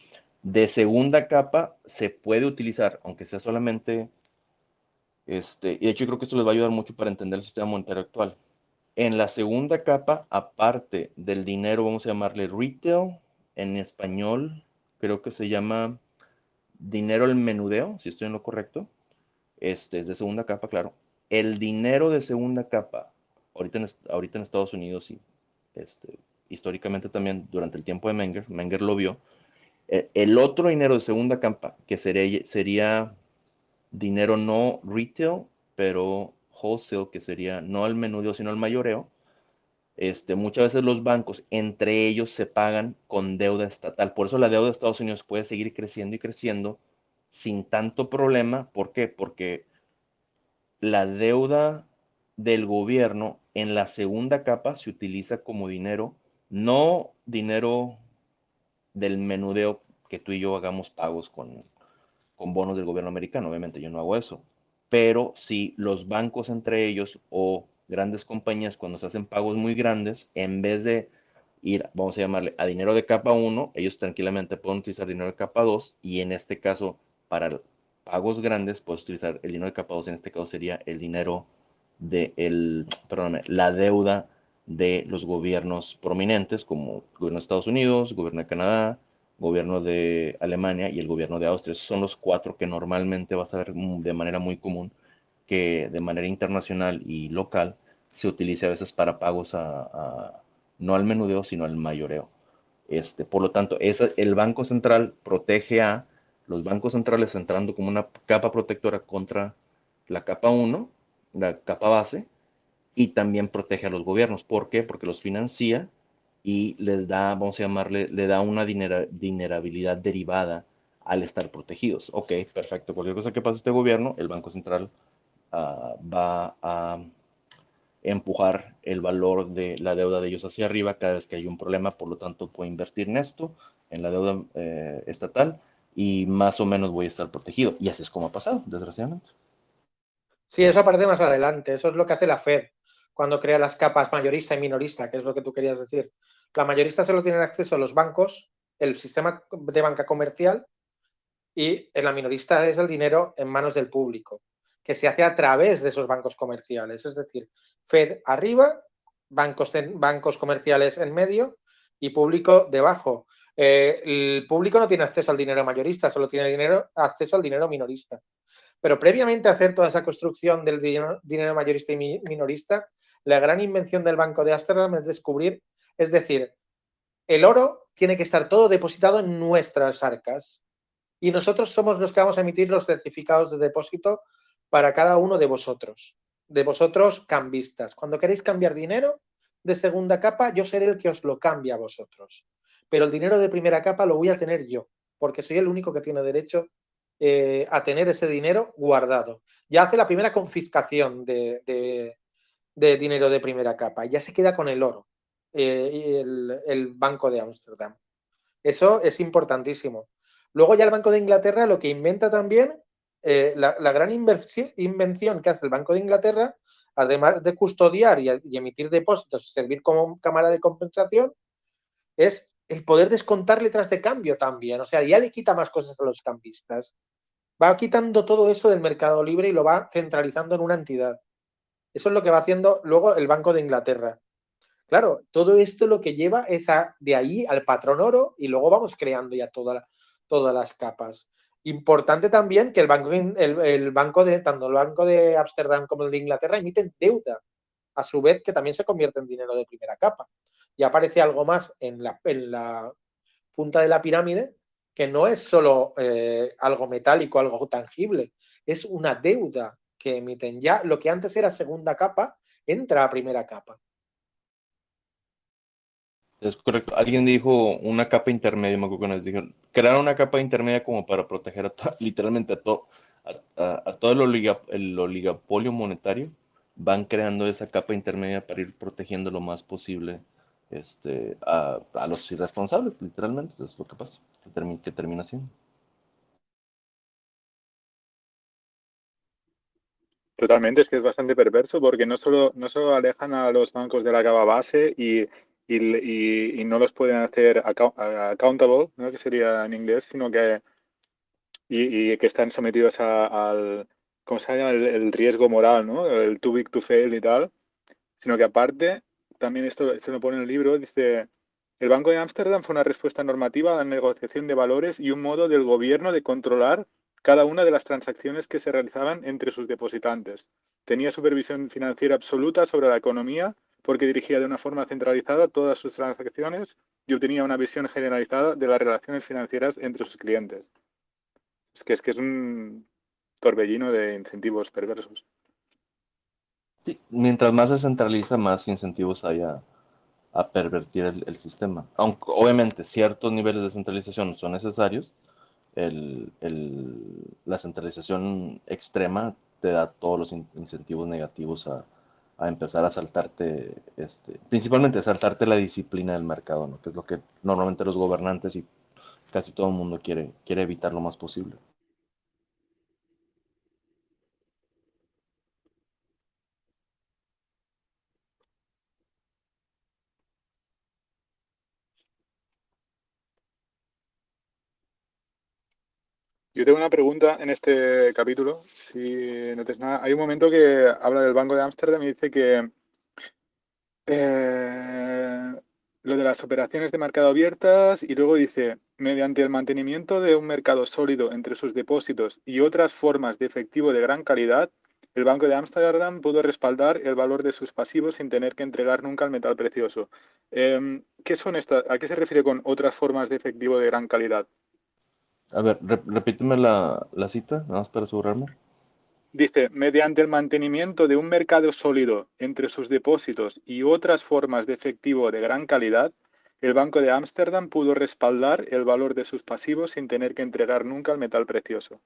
de segunda capa se puede utilizar, aunque sea solamente, este, y de hecho creo que esto les va a ayudar mucho para entender el sistema monetario actual. En la segunda capa, aparte del dinero, vamos a llamarle retail, en español creo que se llama dinero al menudeo, si estoy en lo correcto. Este es de segunda capa, claro. El dinero de segunda capa ahorita en, ahorita en Estados Unidos y este, históricamente también durante el tiempo de Menger, Menger lo vio, el otro dinero de segunda capa, que sería, sería dinero no retail, pero wholesale, que sería no al menudeo, sino al mayoreo, este, muchas veces los bancos entre ellos se pagan con deuda estatal. Por eso la deuda de Estados Unidos puede seguir creciendo y creciendo sin tanto problema. ¿Por qué? Porque la deuda del gobierno en la segunda capa se utiliza como dinero, no dinero del menudeo que tú y yo hagamos pagos con, con bonos del gobierno americano. Obviamente yo no hago eso. Pero si los bancos entre ellos o grandes compañías cuando se hacen pagos muy grandes, en vez de ir, vamos a llamarle, a dinero de capa 1, ellos tranquilamente pueden utilizar dinero de capa 2 y en este caso, para pagos grandes, puedes utilizar el dinero de capa 2, en este caso sería el dinero de el, la deuda de los gobiernos prominentes como el gobierno de Estados Unidos, el gobierno de Canadá, gobierno de Alemania y el gobierno de Austria. Esos son los cuatro que normalmente vas a ver de manera muy común que de manera internacional y local se utilice a veces para pagos a, no al menudeo, sino al mayoreo. Este, por lo tanto, es, el Banco Central protege a los bancos centrales entrando como una capa protectora contra la capa 1, la capa base, y también protege a los gobiernos. ¿Por qué? Porque los financia y les da, vamos a llamarle, le da una dinerabilidad derivada al estar protegidos. Ok, perfecto. Cualquier cosa que pase este gobierno, el Banco Central Ah, va a empujar el valor de la deuda de ellos hacia arriba cada vez que hay un problema, por lo tanto puedo invertir en esto, en la deuda eh, estatal, y más o menos voy a estar protegido. Y así es como ha pasado, desgraciadamente. Sí, eso aparece más adelante, eso es lo que hace la Fed cuando crea las capas mayorista y minorista, que es lo que tú querías decir. La mayorista solo tiene acceso a los bancos, el sistema de banca comercial, y en la minorista es el dinero en manos del público que se hace a través de esos bancos comerciales. Es decir, Fed arriba, bancos, bancos comerciales en medio y público debajo. Eh, el público no tiene acceso al dinero mayorista, solo tiene acceso al dinero minorista. Pero previamente a hacer toda esa construcción del dinero mayorista y minorista, la gran invención del Banco de Ámsterdam es descubrir, es decir, el oro tiene que estar todo depositado en nuestras arcas y nosotros somos los que vamos a emitir los certificados de depósito para cada uno de vosotros, de vosotros cambistas. Cuando queréis cambiar dinero de segunda capa, yo seré el que os lo cambie a vosotros. Pero el dinero de primera capa lo voy a tener yo, porque soy el único que tiene derecho eh, a tener ese dinero guardado. Ya hace la primera confiscación de, dinero de primera capa, ya se queda con el oro, eh, el, Banco de Ámsterdam. Eso es importantísimo. Luego ya el Banco de Inglaterra lo que inventa también eh, la, gran invención que hace el Banco de Inglaterra, además de custodiar y, emitir depósitos y servir como cámara de compensación, es el poder descontar letras de cambio también. O sea, ya le quita más cosas a los campistas. Va quitando todo eso del mercado libre y lo va centralizando en una entidad. Eso es lo que va haciendo luego el Banco de Inglaterra. Claro, todo esto lo que lleva es de ahí al patrón oro y luego vamos creando ya todas las capas. Importante también que el banco, el, banco de, tanto el Banco de Ámsterdam como el de Inglaterra emiten deuda, a su vez que también se convierte en dinero de primera capa. Y aparece algo más en la, en la punta de la pirámide, que no es solo eh, algo metálico, algo tangible, es una deuda que emiten. Ya lo que antes era segunda capa, entra a primera capa. Es correcto. Alguien dijo una capa intermedia, me acuerdo que nos dijeron, crear una capa intermedia como para proteger a literalmente a todo, a, todo el, oligopolio monetario, van creando esa capa intermedia para ir protegiendo lo más posible este, a, los irresponsables, literalmente, es lo que pasa, que, termina, que termina siendo. Totalmente, es que es bastante perverso porque no solo, no solo alejan a los bancos de la capa base y y, no los pueden hacer accountable, ¿no? que sería en inglés, sino que y, que están sometidos al, ¿cómo se llama? El, riesgo moral, ¿no? El too big to fail y tal, sino que aparte, también esto se lo pone en el libro, dice, el Banco de Ámsterdam fue una respuesta normativa a la negociación de valores y un modo del gobierno de controlar cada una de las transacciones que se realizaban entre sus depositantes. tenía supervisión financiera absoluta sobre la economía porque dirigía de una forma centralizada todas sus transacciones y obtenía una visión generalizada de las relaciones financieras entre sus clientes. Es que es, que es un torbellino de incentivos perversos. Sí, mientras más se centraliza, más incentivos hay a, pervertir el, sistema. Aunque obviamente ciertos niveles de centralización son necesarios, la centralización extrema te da todos los incentivos negativos a, a empezar a saltarte, este, principalmente saltarte la disciplina del mercado, ¿no? que es lo que normalmente los gobernantes y casi todo el mundo quiere, quiere evitar lo más posible. Yo tengo una pregunta en este capítulo. Hay un momento que habla del Banco de Ámsterdam y dice que eh, lo de las operaciones de mercado abiertas y luego dice, mediante el mantenimiento de un mercado sólido entre sus depósitos y otras formas de efectivo de gran calidad, el Banco de Ámsterdam pudo respaldar el valor de sus pasivos sin tener que entregar nunca el metal precioso. Em. ¿A qué se refiere con otras formas de efectivo de gran calidad? A ver, repíteme la, cita, nada más para asegurarme. Dice, mediante el mantenimiento de un mercado sólido entre sus depósitos y otras formas de efectivo de gran calidad, el Banco de Ámsterdam pudo respaldar el valor de sus pasivos sin tener que entregar nunca el metal precioso.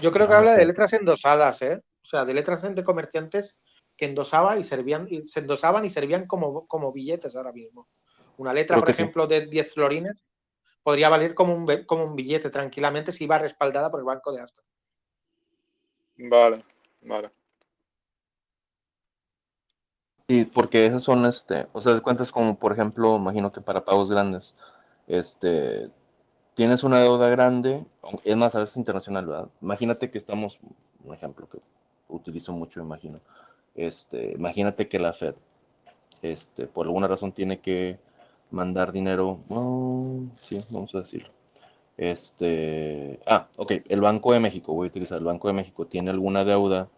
Yo creo que ah, habla de letras endosadas, ¿eh? O sea, de letras entre comerciantes que endosaban y servían, y se endosaban y servían como, como billetes ahora mismo. Una letra, por ejemplo, de 10 florines podría valer como un, como un billete tranquilamente si va respaldada por el Banco de Astra. Vale, vale. Y porque esas son, este, o sea, cuentas como, por ejemplo, imagino que para pagos grandes, este, tienes una deuda grande, es más, a veces internacional, ¿verdad? Imagínate que estamos, un ejemplo que utilizo mucho, imagino, este, imagínate que la Fed, este, por alguna razón tiene que mandar dinero. Oh, sí, vamos a decirlo. Este, ah, ok, el Banco de México, voy a utilizar el Banco de México, tiene alguna deuda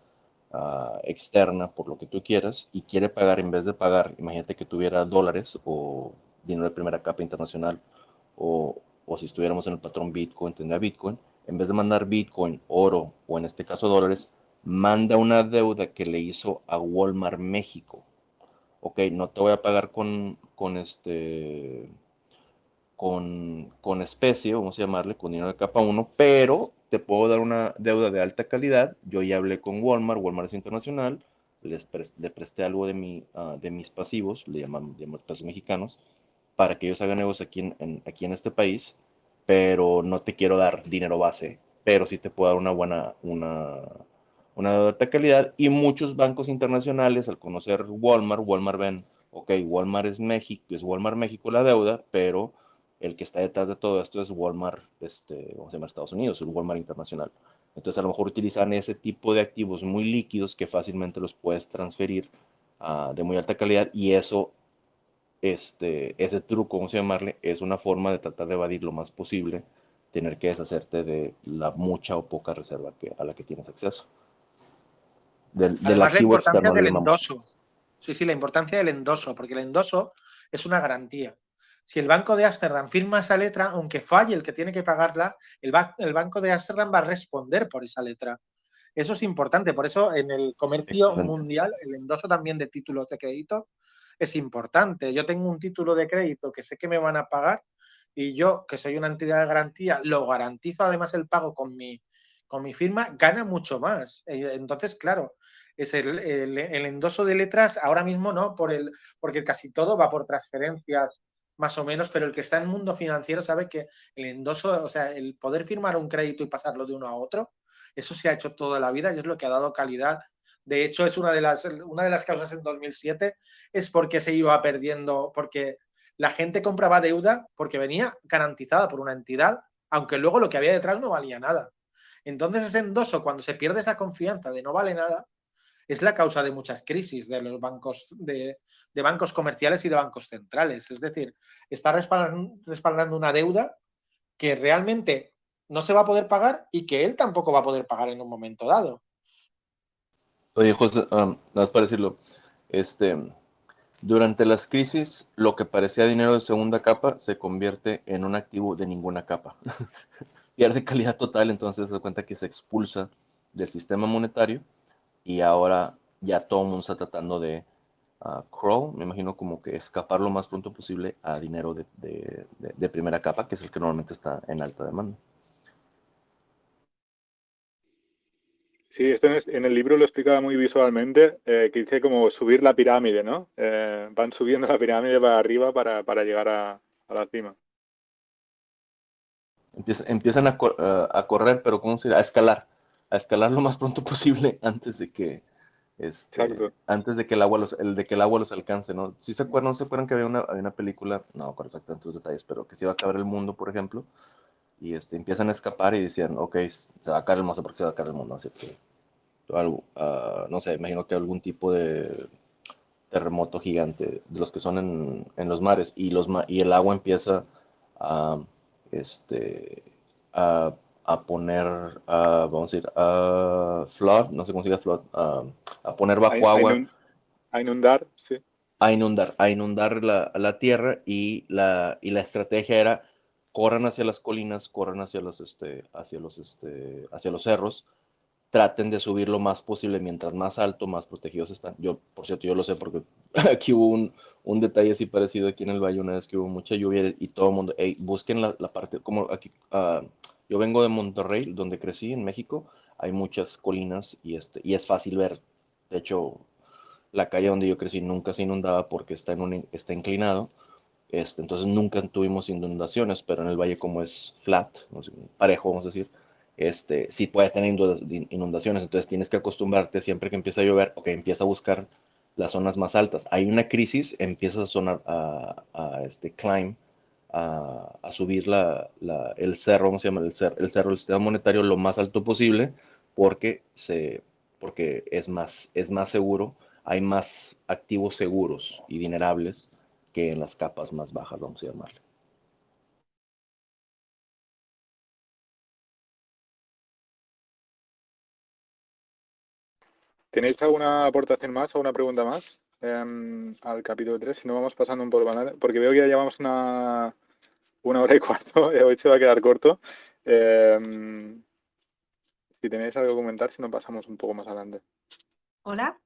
ah, externa por lo que tú quieras y quiere pagar, en vez de pagar, imagínate que tuviera dólares o dinero de primera capa internacional o, o si estuviéramos en el patrón Bitcoin, tendría Bitcoin, en vez de mandar Bitcoin, oro o en este caso dólares, manda una deuda que le hizo a Walmart México ok, no te voy a pagar con, con este, con, con, especie, vamos a llamarle, con dinero de capa 1, pero te puedo dar una deuda de alta calidad. Yo ya hablé con Walmart, Walmart es internacional, les le presté algo de, mi, ah, de mis pasivos, le llamamos, pesos mexicanos, para que ellos hagan negocios aquí en, aquí en este país, pero no te quiero dar dinero base, pero sí te puedo dar una buena, una, una de alta calidad y muchos bancos internacionales al conocer Walmart, Walmart ven, ok, Walmart es México, es Walmart México la deuda, pero el que está detrás de todo esto es Walmart, este, vamos a llamar Estados Unidos, el Walmart internacional. Entonces a lo mejor utilizan ese tipo de activos muy líquidos que fácilmente los puedes transferir uh, de muy alta calidad y eso, este, ese truco, vamos a llamarle, es una forma de tratar de evadir lo más posible, tener que deshacerte de la mucha o poca reserva a la que tienes acceso del, la importancia del endoso. Sí, sí, la importancia del endoso, porque el endoso es una garantía. Si el Banco de Ámsterdam firma esa letra, aunque falle el que tiene que pagarla, el, el Banco de Ámsterdam va a responder por esa letra. Eso es importante, por eso en el comercio mundial el endoso también de títulos de crédito es importante. Yo tengo un título de crédito que sé que me van a pagar y yo, que soy una entidad de garantía, lo garantizo además el pago con mi, con mi firma, gana mucho más. Eh, entonces, claro, es el, endoso de letras ahora mismo no, por el, porque casi todo va por transferencias más o menos, pero el que está en el mundo financiero sabe que el endoso, o sea, el poder firmar un crédito y pasarlo de uno a otro, eso se ha hecho toda la vida y es lo que ha dado calidad. De hecho, es una de las, una de las causas en 2007, es porque se iba perdiendo, porque la gente compraba deuda porque venía garantizada por una entidad, aunque luego lo que había detrás no valía nada. Entonces ese endoso, cuando se pierde esa confianza de no vale nada, es la causa de muchas crisis de los bancos, de, bancos comerciales y de bancos centrales. Es decir, está respaldando, una deuda que realmente no se va a poder pagar y que él tampoco va a poder pagar en un momento dado. Oye, José, nada más para decirlo, este, durante las crisis, lo que parecía dinero de segunda capa se convierte en un activo de ninguna capa. Pierde calidad total, entonces se da cuenta que se expulsa del sistema monetario y ahora ya todo el mundo está tratando de uh, crawl, me imagino como que escapar lo más pronto posible a dinero de primera capa, que es el que normalmente está en alta demanda. Sí, esto en el libro lo explicaba muy visualmente, eh, que dice como subir la pirámide, ¿no? Eh, van subiendo la pirámide para arriba para, llegar a, la cima. empiezan a, correr, pero ¿cómo se dice? A escalar, a escalar lo más pronto posible antes de que, este, antes de que el agua los, el de que el agua los alcance, ¿no? Si se acuerdan, ¿no se acuerdan que había una, una película, no recuerdo exactamente los detalles, pero que se iba a acabar el mundo, por ejemplo, y este, empiezan a escapar y decían, ok, se va a caer el mundo, porque se va a caer el mundo, así que, algo, uh, no sé, imagino que algún tipo de terremoto gigante de los que son en, en los mares y, los, y el agua empieza a, este, a, a poner, a, vamos a decir, a flood, no sé cómo se flood, a, poner bajo agua. A inundar, sí. A inundar, a inundar la, la tierra y la, y la estrategia era corran hacia las colinas, corran hacia los, este, hacia los, este, hacia los cerros, traten de subir lo más posible, mientras más alto, más protegidos están. Yo, por cierto, yo lo sé porque aquí hubo un, un detalle así parecido aquí en el valle una vez que hubo mucha lluvia y todo el mundo, hey, busquen la, la parte, como aquí, uh, yo vengo de Monterrey, donde crecí, en México, hay muchas colinas y, este, y es fácil ver, de hecho, la calle donde yo crecí nunca se inundaba porque está inclinado, este, entonces nunca tuvimos inundaciones, pero en el valle como es flat, parejo, vamos a decir, este, sí puedes tener inundaciones, entonces tienes que acostumbrarte siempre que empieza a llover o que empieza a buscar las zonas más altas. Hay una crisis, empiezas a sonar, a, este, climb, a, subir la, el cerro, ¿cómo se llama? El, cerro, el cerro del sistema monetario lo más alto posible porque, se, porque es, más, es más seguro, hay más activos seguros y dinerables que en las capas más bajas, vamos a llamarle. ¿Tenéis alguna aportación más o una pregunta más em, al capítulo 3? Si no, vamos pasando un poco, porque veo que ya llevamos una, una hora y cuarto, hoy se va a quedar corto. Em, si tenéis algo que comentar, si no, pasamos un poco más adelante. Hola.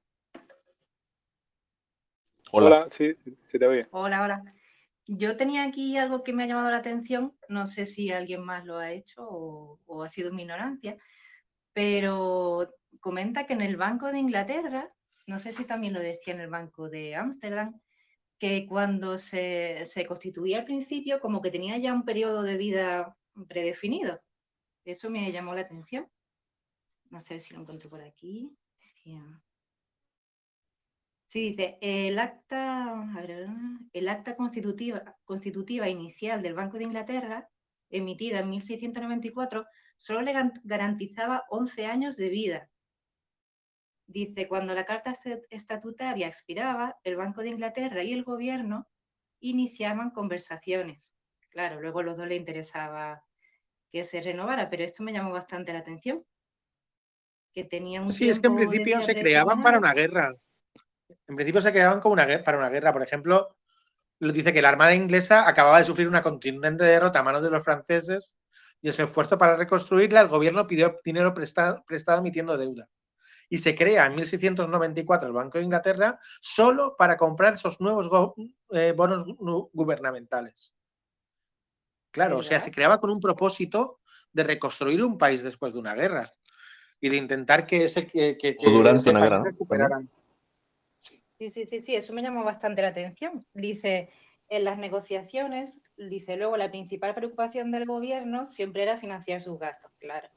Hola, sí, sí te oye. Hola, hola. Yo tenía aquí algo que me ha llamado la atención, no sé si alguien más lo ha hecho o, ha sido mi ignorancia, pero comenta que en el Banco de Inglaterra, no sé si también lo decía en el Banco de Ámsterdam, que cuando se, se, constituía al principio como que tenía ya un periodo de vida predefinido. Eso me llamó la atención. No sé si lo encuentro por aquí. Sí, dice, el acta, el acta constitutiva, constitutiva inicial del Banco de Inglaterra, emitida en 1694, solo le garantizaba 11 años de vida. Dice, cuando la carta estatutaria expiraba, el Banco de Inglaterra y el gobierno iniciaban conversaciones. Claro, luego a los dos le interesaba que se renovara, pero esto me llamó bastante la atención. Que tenía un sí, es que en principio se creaban para una guerra en principio se quedaban como una para una guerra. Por ejemplo, dice que la Armada inglesa acababa de sufrir una contundente derrota a manos de los franceses y en su esfuerzo para reconstruirla, el gobierno pidió dinero prestado, emitiendo deuda. Y se crea en 1694 el Banco de Inglaterra solo para comprar esos nuevos eh, bonos gubernamentales. Claro, o sea, se creaba con un propósito de reconstruir un país después de una guerra y de intentar que ese que, que, durante una guerra, Sí, sí, sí, sí, eso me llamó bastante la atención. Dice, en las negociaciones, dice luego, la principal preocupación del gobierno siempre era financiar sus gastos, claro.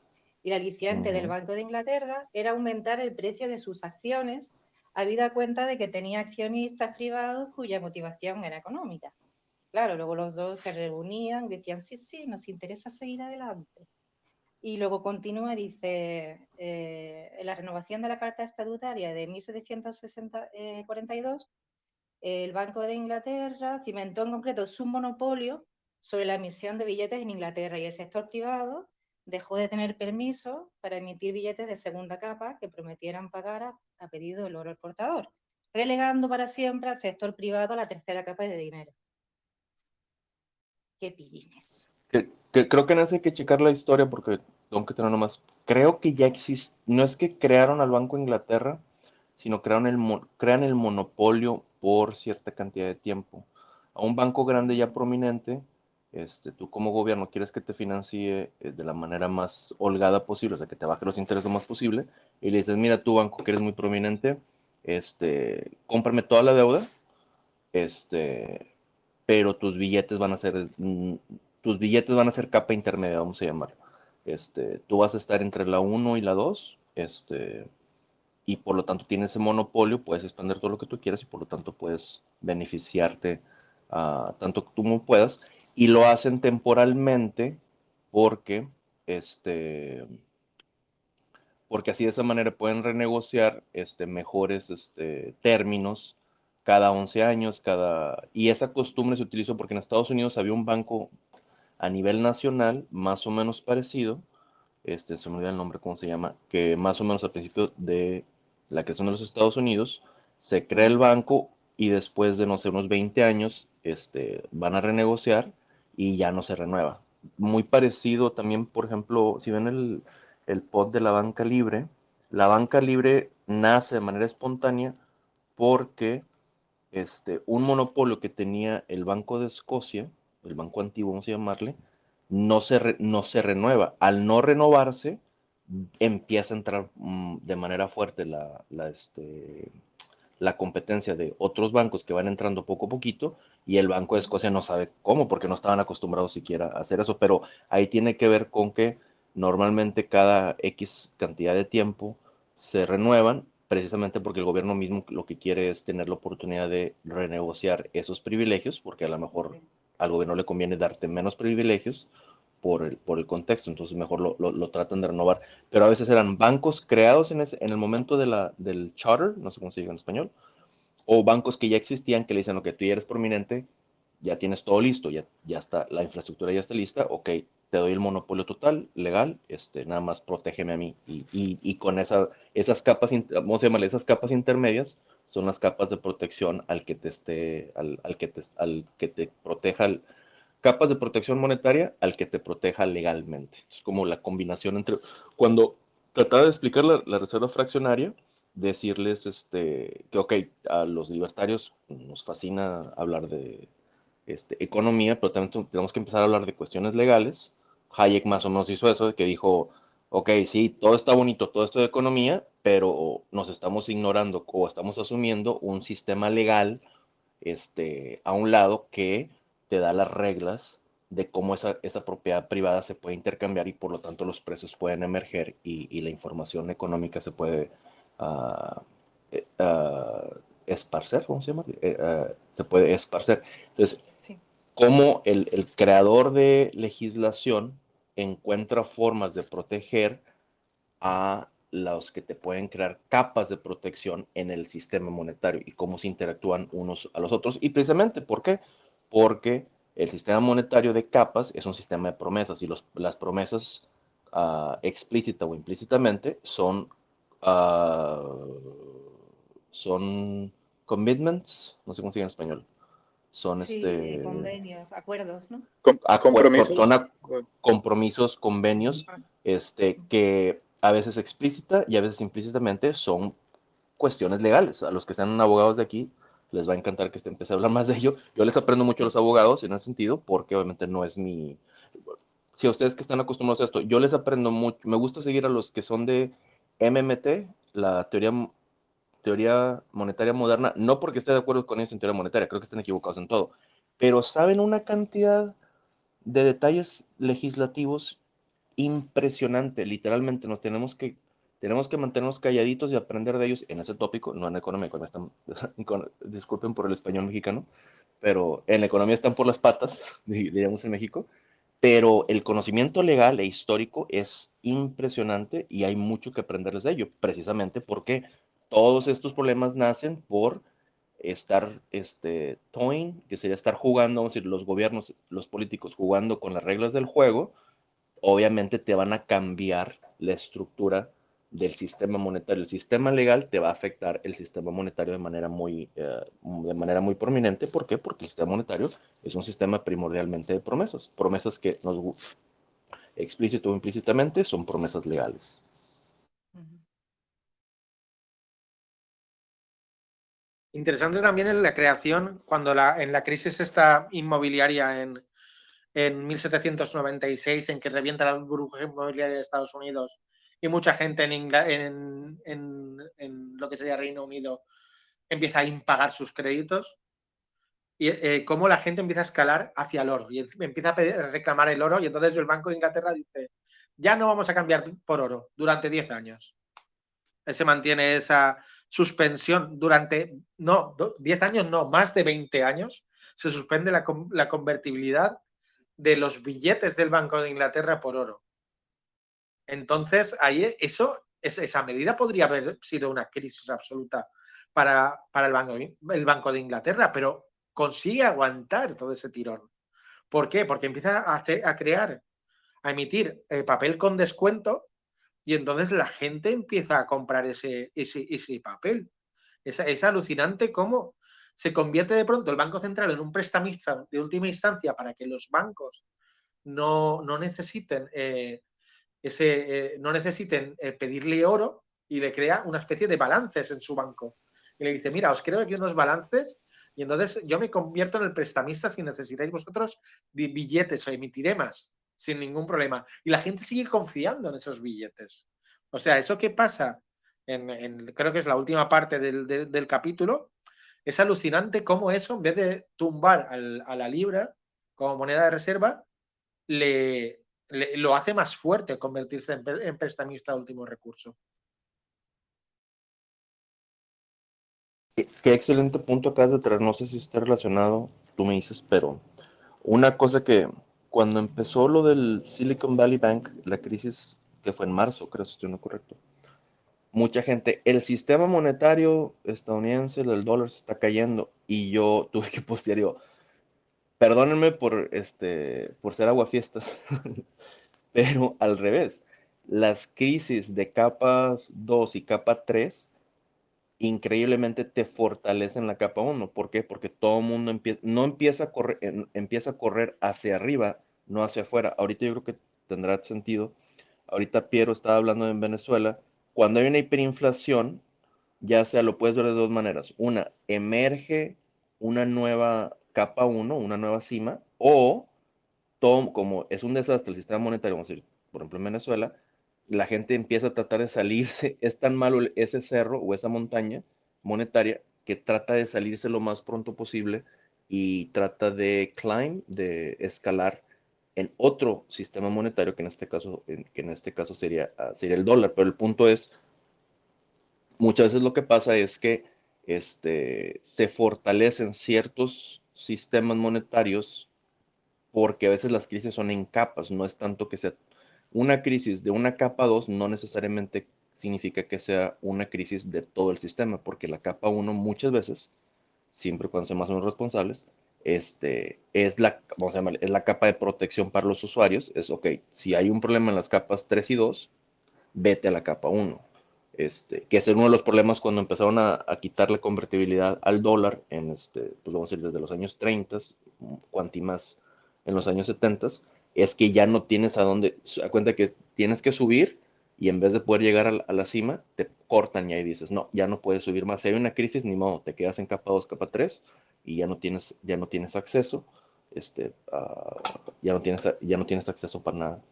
Y la aliciente del Banco de Inglaterra era aumentar el precio de sus acciones, habida cuenta de que tenía accionistas privados cuya motivación era económica. Claro, luego los dos se reunían, decían, sí, sí, nos interesa seguir adelante. Y luego continúa, dice, eh, en la renovación de la Carta Estatutaria de 1742, el Banco de Inglaterra cimentó en concreto su monopolio sobre la emisión de billetes en Inglaterra y el sector privado dejó de tener permiso para emitir billetes de segunda capa que prometieran pagar a, pedido del oro al portador, relegando para siempre al sector privado la tercera capa de dinero. Qué pillines. creo que no hay que checar la historia porque tengo que tener nomás. Creo que ya existe, no es que crearon al Banco Inglaterra, sino crearon el, crean el monopolio por cierta cantidad de tiempo. A un banco grande ya prominente este, tú como gobierno quieres que te financie eh, de la manera más holgada posible, o sea, que te baje los intereses lo más posible, y le dices, mira, tu banco que eres muy prominente, este, cómprame toda la deuda, este, pero tus billetes van a ser, mm, tus billetes van a ser capa intermedia, vamos a llamarlo. Este, tú vas a estar entre la 1 y la 2, este, y por lo tanto tienes ese monopolio, puedes expandir todo lo que tú quieras y por lo tanto puedes beneficiarte uh, tanto como puedas y lo hacen temporalmente porque, este, porque así de esa manera pueden renegociar este, mejores este, términos cada 11 años, cada... Y esa costumbre se utilizó porque en Estados Unidos había un banco a nivel nacional más o menos parecido, este, se me olvida el nombre, ¿cómo se llama? Que más o menos al principio de la creación de los Estados Unidos, se crea el banco y después de, no sé, unos 20 años, este, van a renegociar y ya no se renueva. Muy parecido también, por ejemplo, si ven el, el pod de la banca libre, la banca libre nace de manera espontánea porque este, un monopolio que tenía el Banco de Escocia, el banco antiguo, vamos a llamarle, no se, no se renueva. Al no renovarse, empieza a entrar mm, de manera fuerte la, la, este, la competencia de otros bancos que van entrando poco a poquito y el Banco de Escocia no sabe cómo porque no estaban acostumbrados siquiera a hacer eso, pero ahí tiene que ver con que normalmente cada X cantidad de tiempo se renuevan precisamente porque el gobierno mismo lo que quiere es tener la oportunidad de renegociar esos privilegios porque a lo mejor al gobierno le conviene darte menos privilegios por el, por el contexto, entonces mejor lo, lo, tratan de renovar. Pero a veces eran bancos creados en, ese, en el momento de la, del charter, no sé cómo se dice en español, o bancos que ya existían que le dicen, ok, tú ya eres prominente, ya tienes todo listo, ya, ya está, la infraestructura ya está lista, ok, te doy el monopolio total, legal, este, nada más protégeme a mí. Y, y, y con esa, esas capas, vamos a llamarle esas capas intermedias, son las capas de protección al que te esté, al, al que te, al que te proteja capas de protección monetaria al que te proteja legalmente. Es como la combinación entre, cuando trataba de explicar la, reserva fraccionaria, decirles este, que, ok, a los libertarios nos fascina hablar de este, economía, pero también tenemos que empezar a hablar de cuestiones legales. Hayek más o menos hizo eso, que dijo, ok, sí, todo está bonito, todo esto de economía, pero nos estamos ignorando o estamos asumiendo un sistema legal este, a un lado que te da las reglas de cómo esa, esa propiedad privada se puede intercambiar y por lo tanto los precios pueden emerger y, la información económica se puede uh, uh, esparcer, ¿cómo se llama? Uh, se puede esparcer. Entonces, cómo el, el, creador de legislación encuentra formas de proteger a los que te pueden crear capas de protección en el sistema monetario y cómo se interactúan unos a los otros. Y precisamente, ¿por qué? porque el sistema monetario de capas es un sistema de promesas y los, las promesas uh, explícita o implícitamente son, uh, son commitments, no sé cómo se dice en español. Son sí, este, convenios, acuerdos, ¿no? a compromisos. Son a, compromisos, convenios, este, que a veces explícita y a veces implícitamente son cuestiones legales. A los que sean abogados de aquí les va a encantar que se empiece a hablar más de ello. Yo les aprendo mucho a los abogados en ese sentido, porque obviamente no es mi... Si a ustedes que están acostumbrados a esto, yo les aprendo mucho, me gusta seguir a los que son de MMT, la teoría, teoría monetaria moderna, no porque esté de acuerdo con ellos en teoría monetaria, creo que están equivocados en todo, pero saben una cantidad de detalles legislativos impresionante, literalmente nos tenemos que tenemos que mantenernos calladitos y aprender de ellos en ese tópico, no en economía, están, disculpen por el español mexicano, pero en la economía están por las patas, diríamos en México, pero el conocimiento legal e histórico es impresionante y hay mucho que aprenderles de ello, precisamente porque todos estos problemas nacen por estar este, toying, que sería estar jugando, vamos a decir, los gobiernos, los políticos jugando con las reglas del juego, obviamente te van a cambiar la estructura del sistema monetario. El sistema legal te va a afectar el sistema monetario de manera muy, eh, de manera muy prominente. ¿Por qué? Porque el sistema monetario es un sistema primordialmente de promesas. Promesas que nos explícito o implícitamente son promesas legales. Interesante también en la creación, cuando la, en la crisis esta inmobiliaria en, en 1796, en que revienta la burbuja inmobiliaria de Estados Unidos y mucha gente en, en, lo que sería Reino Unido empieza a impagar sus créditos, y eh, cómo la gente empieza a escalar hacia el oro y empieza a, reclamar el oro y entonces el Banco de Inglaterra dice, ya no vamos a cambiar por oro durante 10 años. Se mantiene esa suspensión durante, no, 10 años, no, más de 20 años. Se suspende la, la convertibilidad de los billetes del Banco de Inglaterra por oro. Entonces, ahí eso, esa medida podría haber sido una crisis absoluta para, el, banco, el Banco de Inglaterra, pero consigue aguantar todo ese tirón. ¿Por qué? Porque empieza a, crear, a emitir eh, papel con descuento y entonces la gente empieza a comprar ese, ese, papel. Es, es, alucinante cómo se convierte de pronto el Banco Central en un prestamista de última instancia para que los bancos no, necesiten eh, ese, eh, no necesiten eh, pedirle oro y le crea una especie de balances en su banco. Y le dice, mira, os creo aquí unos balances y entonces yo me convierto en el prestamista si necesitáis vosotros billetes o emitiré más sin ningún problema. Y la gente sigue confiando en esos billetes. O sea, eso que pasa, en, creo que es la última parte del, capítulo, es alucinante cómo eso, en vez de tumbar a la libra como moneda de reserva, le, lo hace más fuerte convertirse en, prestamista de último recurso. Qué, excelente punto acabas de traer. No sé si está relacionado, tú me dices, pero una cosa que cuando empezó lo del Silicon Valley Bank, la crisis que fue en marzo, creo si estoy no correcto, mucha gente, el sistema monetario estadounidense, el dólar se está cayendo y yo tuve que postear, perdónenme por, este, por ser aguafiestas, pero al revés, las crisis de capa 2 y capa 3 increíblemente te fortalecen la capa 1. ¿Por qué? Porque todo mundo no empieza a, correr, empieza a correr hacia arriba, no hacia afuera. Ahorita yo creo que tendrá sentido. Ahorita Piero estaba hablando en Venezuela. Cuando hay una hiperinflación, ya sea lo puedes ver de dos maneras. Una, emerge una nueva capa 1, una nueva cima, o todo, como es un desastre el sistema monetario, vamos a decir, por ejemplo en Venezuela, la gente empieza a tratar de salirse, es tan malo ese cerro o esa montaña monetaria que trata de salirse lo más pronto posible y trata de climb, de escalar en otro sistema monetario que en este caso, que en este caso sería, ah, sería el dólar. Pero el punto es, muchas veces lo que pasa es que este, se fortalecen ciertos sistemas monetarios porque a veces las crisis son en capas, no es tanto que sea una crisis de una capa 2, no necesariamente significa que sea una crisis de todo el sistema, porque la capa 1 muchas veces, siempre cuando sean más o menos responsables, este, es, la, vamos a es la capa de protección para los usuarios, es, ok, si hay un problema en las capas 3 y 2, vete a la capa 1. Este, que es uno de los problemas cuando empezaron a, a quitar la convertibilidad al dólar en, este, pues vamos a decir, desde los años 30, cuanti más en los años 70, es que ya no tienes a dónde, a cuenta que tienes que subir y en vez de poder llegar a la, cima, te cortan y ahí dices, no, ya no puedes subir más. Si hay una crisis, ni modo, te quedas en capa 2, capa 3 y ya no tienes, ya no tienes acceso, este, ya, no tienes, ya no tienes acceso para nada.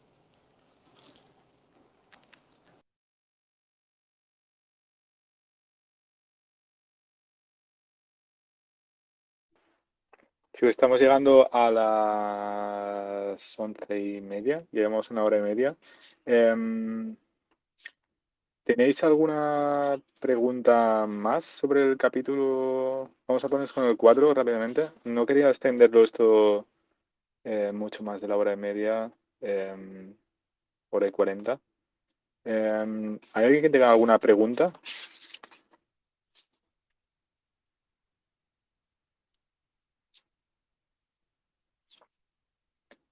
Estamos llegando a las once y media, llevamos una hora y media. Em, ¿Tenéis alguna pregunta más sobre el capítulo? Vamos a ponernos con el 4 rápidamente. No quería extenderlo esto eh, mucho más de la hora y media, em, hora y cuarenta. Em, ¿Hay alguien que tenga alguna pregunta?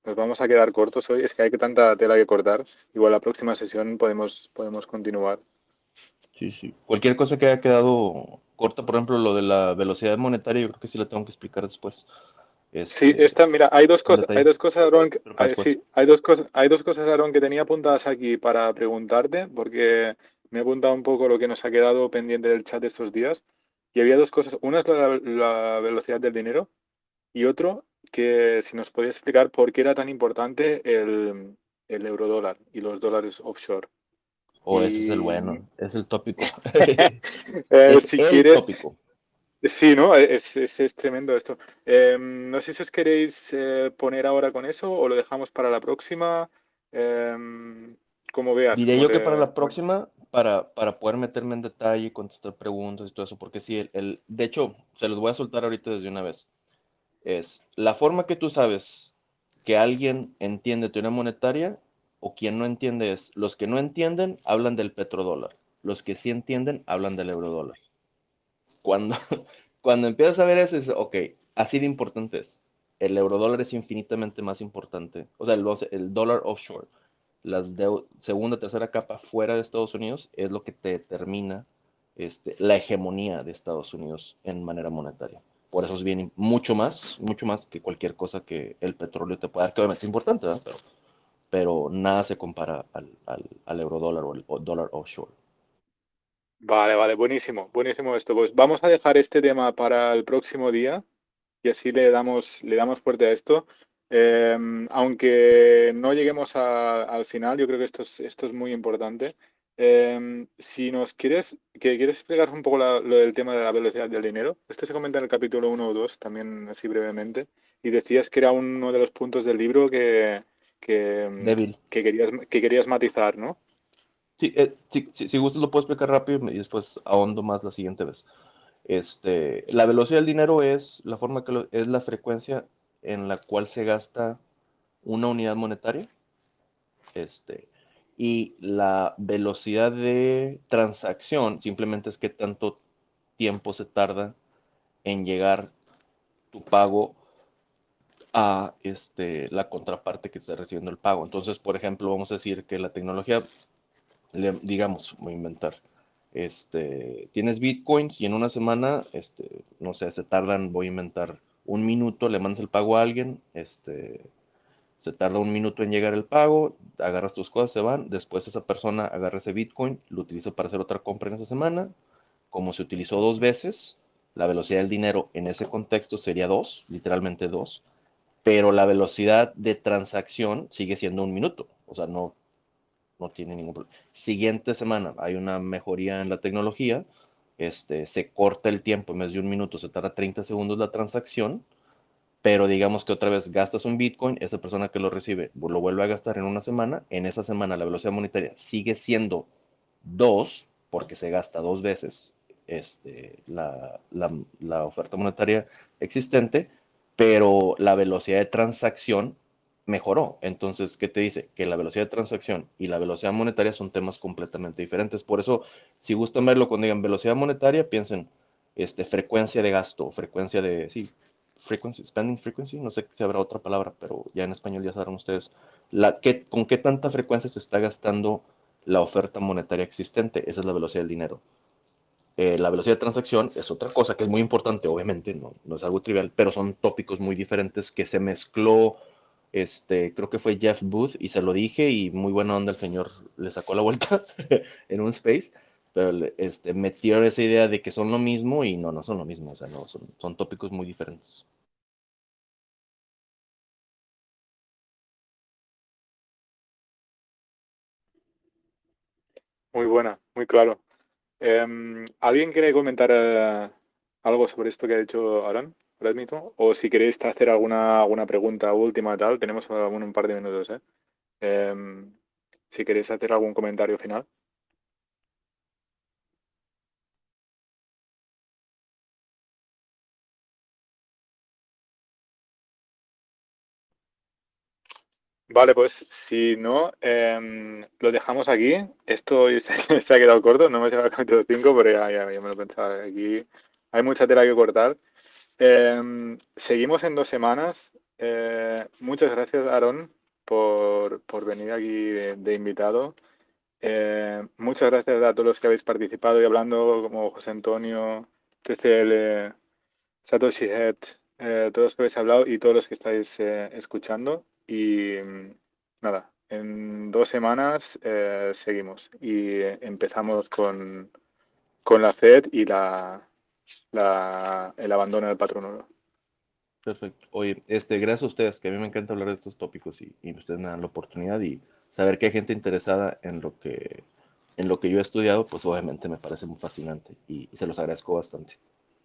Nos vamos a quedar cortos hoy. Es que hay tanta tela que cortar. Igual la próxima sesión podemos, podemos continuar. Sí, sí. Cualquier cosa que haya quedado corta, por ejemplo, lo de la velocidad monetaria, yo creo que sí la tengo que explicar después. sí, este, esta, mira, hay dos cosas, hay dos cosas, Aaron, que, hay, sí, hay dos cosas, hay dos cosas, Aaron, que tenía apuntadas aquí para preguntarte, porque me he apuntado un poco lo que nos ha quedado pendiente del chat estos días. Y había dos cosas. Una es la, la velocidad del dinero y otro que si nos podía explicar por qué era tan importante el, el eurodólar y los dólares offshore. Oh, ese es el bueno, es el tópico. Eh, si quieres. Sí, ¿no? Es, es, tremendo esto. Em, no sé si os queréis eh, poner ahora con eso o lo dejamos para la próxima. Em, como veas. Diré yo que para la próxima, para, para, poder meterme en detalle y contestar preguntas y todo eso, porque sí, el, el, de hecho, se los voy a soltar ahorita desde una vez. Es la forma que tú sabes que alguien entiende teoría monetaria o quien no entiende es, los que no entienden hablan del petrodólar, los que sí entienden hablan del eurodólar. Cuando, cuando empiezas a ver eso, dices, ok, así de importante es. El eurodólar es infinitamente más importante, o sea, el, el dólar offshore, de segunda, tercera capa fuera de Estados Unidos es lo que te determina este, la hegemonía de Estados Unidos en manera monetaria. Por eso es bien mucho más, mucho más que cualquier cosa que el petróleo te pueda dar, que obviamente es importante, ¿verdad? pero pero nada se compara al, al, al eurodólar o el dólar offshore. Vale, vale, buenísimo, buenísimo esto. Pues vamos a dejar este tema para el próximo día y así le damos, le damos fuerte a esto. Em, aunque no lleguemos al final, yo creo que esto es, esto es muy importante. Em, si nos quieres, que quieres explicar un poco lo del tema de la velocidad del dinero, esto se comenta en el capítulo 1 o 2, también así brevemente, y decías que era uno de los puntos del libro que, que, mm, que, querías, que querías matizar, ¿no? Sí, eh, si gustas lo puedo explicar rápido y después ahondo más la siguiente vez. Este, la velocidad del dinero es la forma que es la frecuencia en la cual se gasta una unidad monetaria. Este, y la velocidad de transacción simplemente es que tanto tiempo se tarda en llegar tu pago a este, la contraparte que está recibiendo el pago. Entonces, por ejemplo, vamos a decir que la tecnología, digamos, voy a inventar, este, tienes bitcoins y en una semana, este, no sé, se tardan, voy a inventar, un minuto, le mandas el pago a alguien, este, se tarda un minuto en llegar el pago, agarras tus cosas, se van, después esa persona agarra ese bitcoin, lo utiliza para hacer otra compra en esa semana, como se utilizó dos veces, la velocidad del dinero en ese contexto sería dos, literalmente dos, pero la velocidad de transacción sigue siendo un minuto, o sea, no, no tiene ningún problema. Siguiente semana hay una mejoría en la tecnología, este, se corta el tiempo, en vez de un minuto se tarda 30 segundos la transacción, pero digamos que otra vez gastas un Bitcoin, esa persona que lo recibe lo vuelve a gastar en una semana, en esa semana la velocidad monetaria sigue siendo 2, porque se gasta dos veces este, la, la, la oferta monetaria existente, pero la velocidad de transacción mejoró. Entonces, ¿qué te dice? Que la velocidad de transacción y la velocidad monetaria son temas completamente diferentes. Por eso, si gustan verlo cuando digan velocidad monetaria, piensen este, frecuencia de gasto, frecuencia de, sí, frequency, spending frequency, no sé si habrá otra palabra, pero ya en español ya sabrán ustedes, la, ¿qué, con qué tanta frecuencia se está gastando la oferta monetaria existente. Esa es la velocidad del dinero. Eh, la velocidad de transacción es otra cosa que es muy importante, obviamente, no, no, es algo trivial, pero son tópicos muy diferentes que se mezcló, este, creo que fue Jeff Booth y se lo dije y muy buena onda el señor le sacó la vuelta en un space, pero este, metió esa idea de que son lo mismo y no, no son lo mismo, o sea, no, son, son tópicos muy diferentes. Muy buena, muy claro. Em, ¿Alguien quiere comentar eh, algo sobre esto que ha dicho Aran mismo? O si queréis hacer alguna, alguna pregunta última tal, tenemos un par de minutos. ¿eh? Em, si queréis hacer algún comentario final. Vale, pues si no, em, lo dejamos aquí. Esto se ha quedado corto, no hemos llegado al capítulo 5, pero ya, me lo pensaba. Aquí hay mucha tela que cortar. Em, seguimos en dos semanas. eh, muchas gracias, Aaron, por, venir aquí de, invitado. Eh, muchas gracias a todos los que habéis participado y hablando, como José Antonio, TCL, Satoshi Head, eh, todos los que habéis hablado y todos los que estáis escuchando. Y mm, nada, en dos semanas seguimos y empezamos con, con la FED y la, la, el abandono del patrón oro. Perfecto. Oye, este, gracias a ustedes, que a mí me encanta hablar de estos tópicos y, ustedes me dan la oportunidad y saber que hay gente interesada en lo que, en lo que yo he estudiado, pues obviamente me parece muy fascinante y, se los agradezco bastante.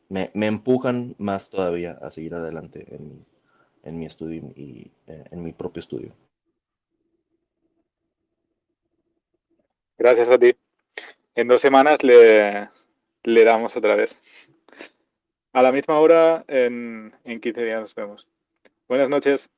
Me, me, empujan más todavía a seguir adelante en mi, en mi estudio y eh, en mi propio estudio. Gracias a ti. En dos semanas le, le damos otra vez. A la misma hora, en, en 15 días nos vemos. Buenas noches.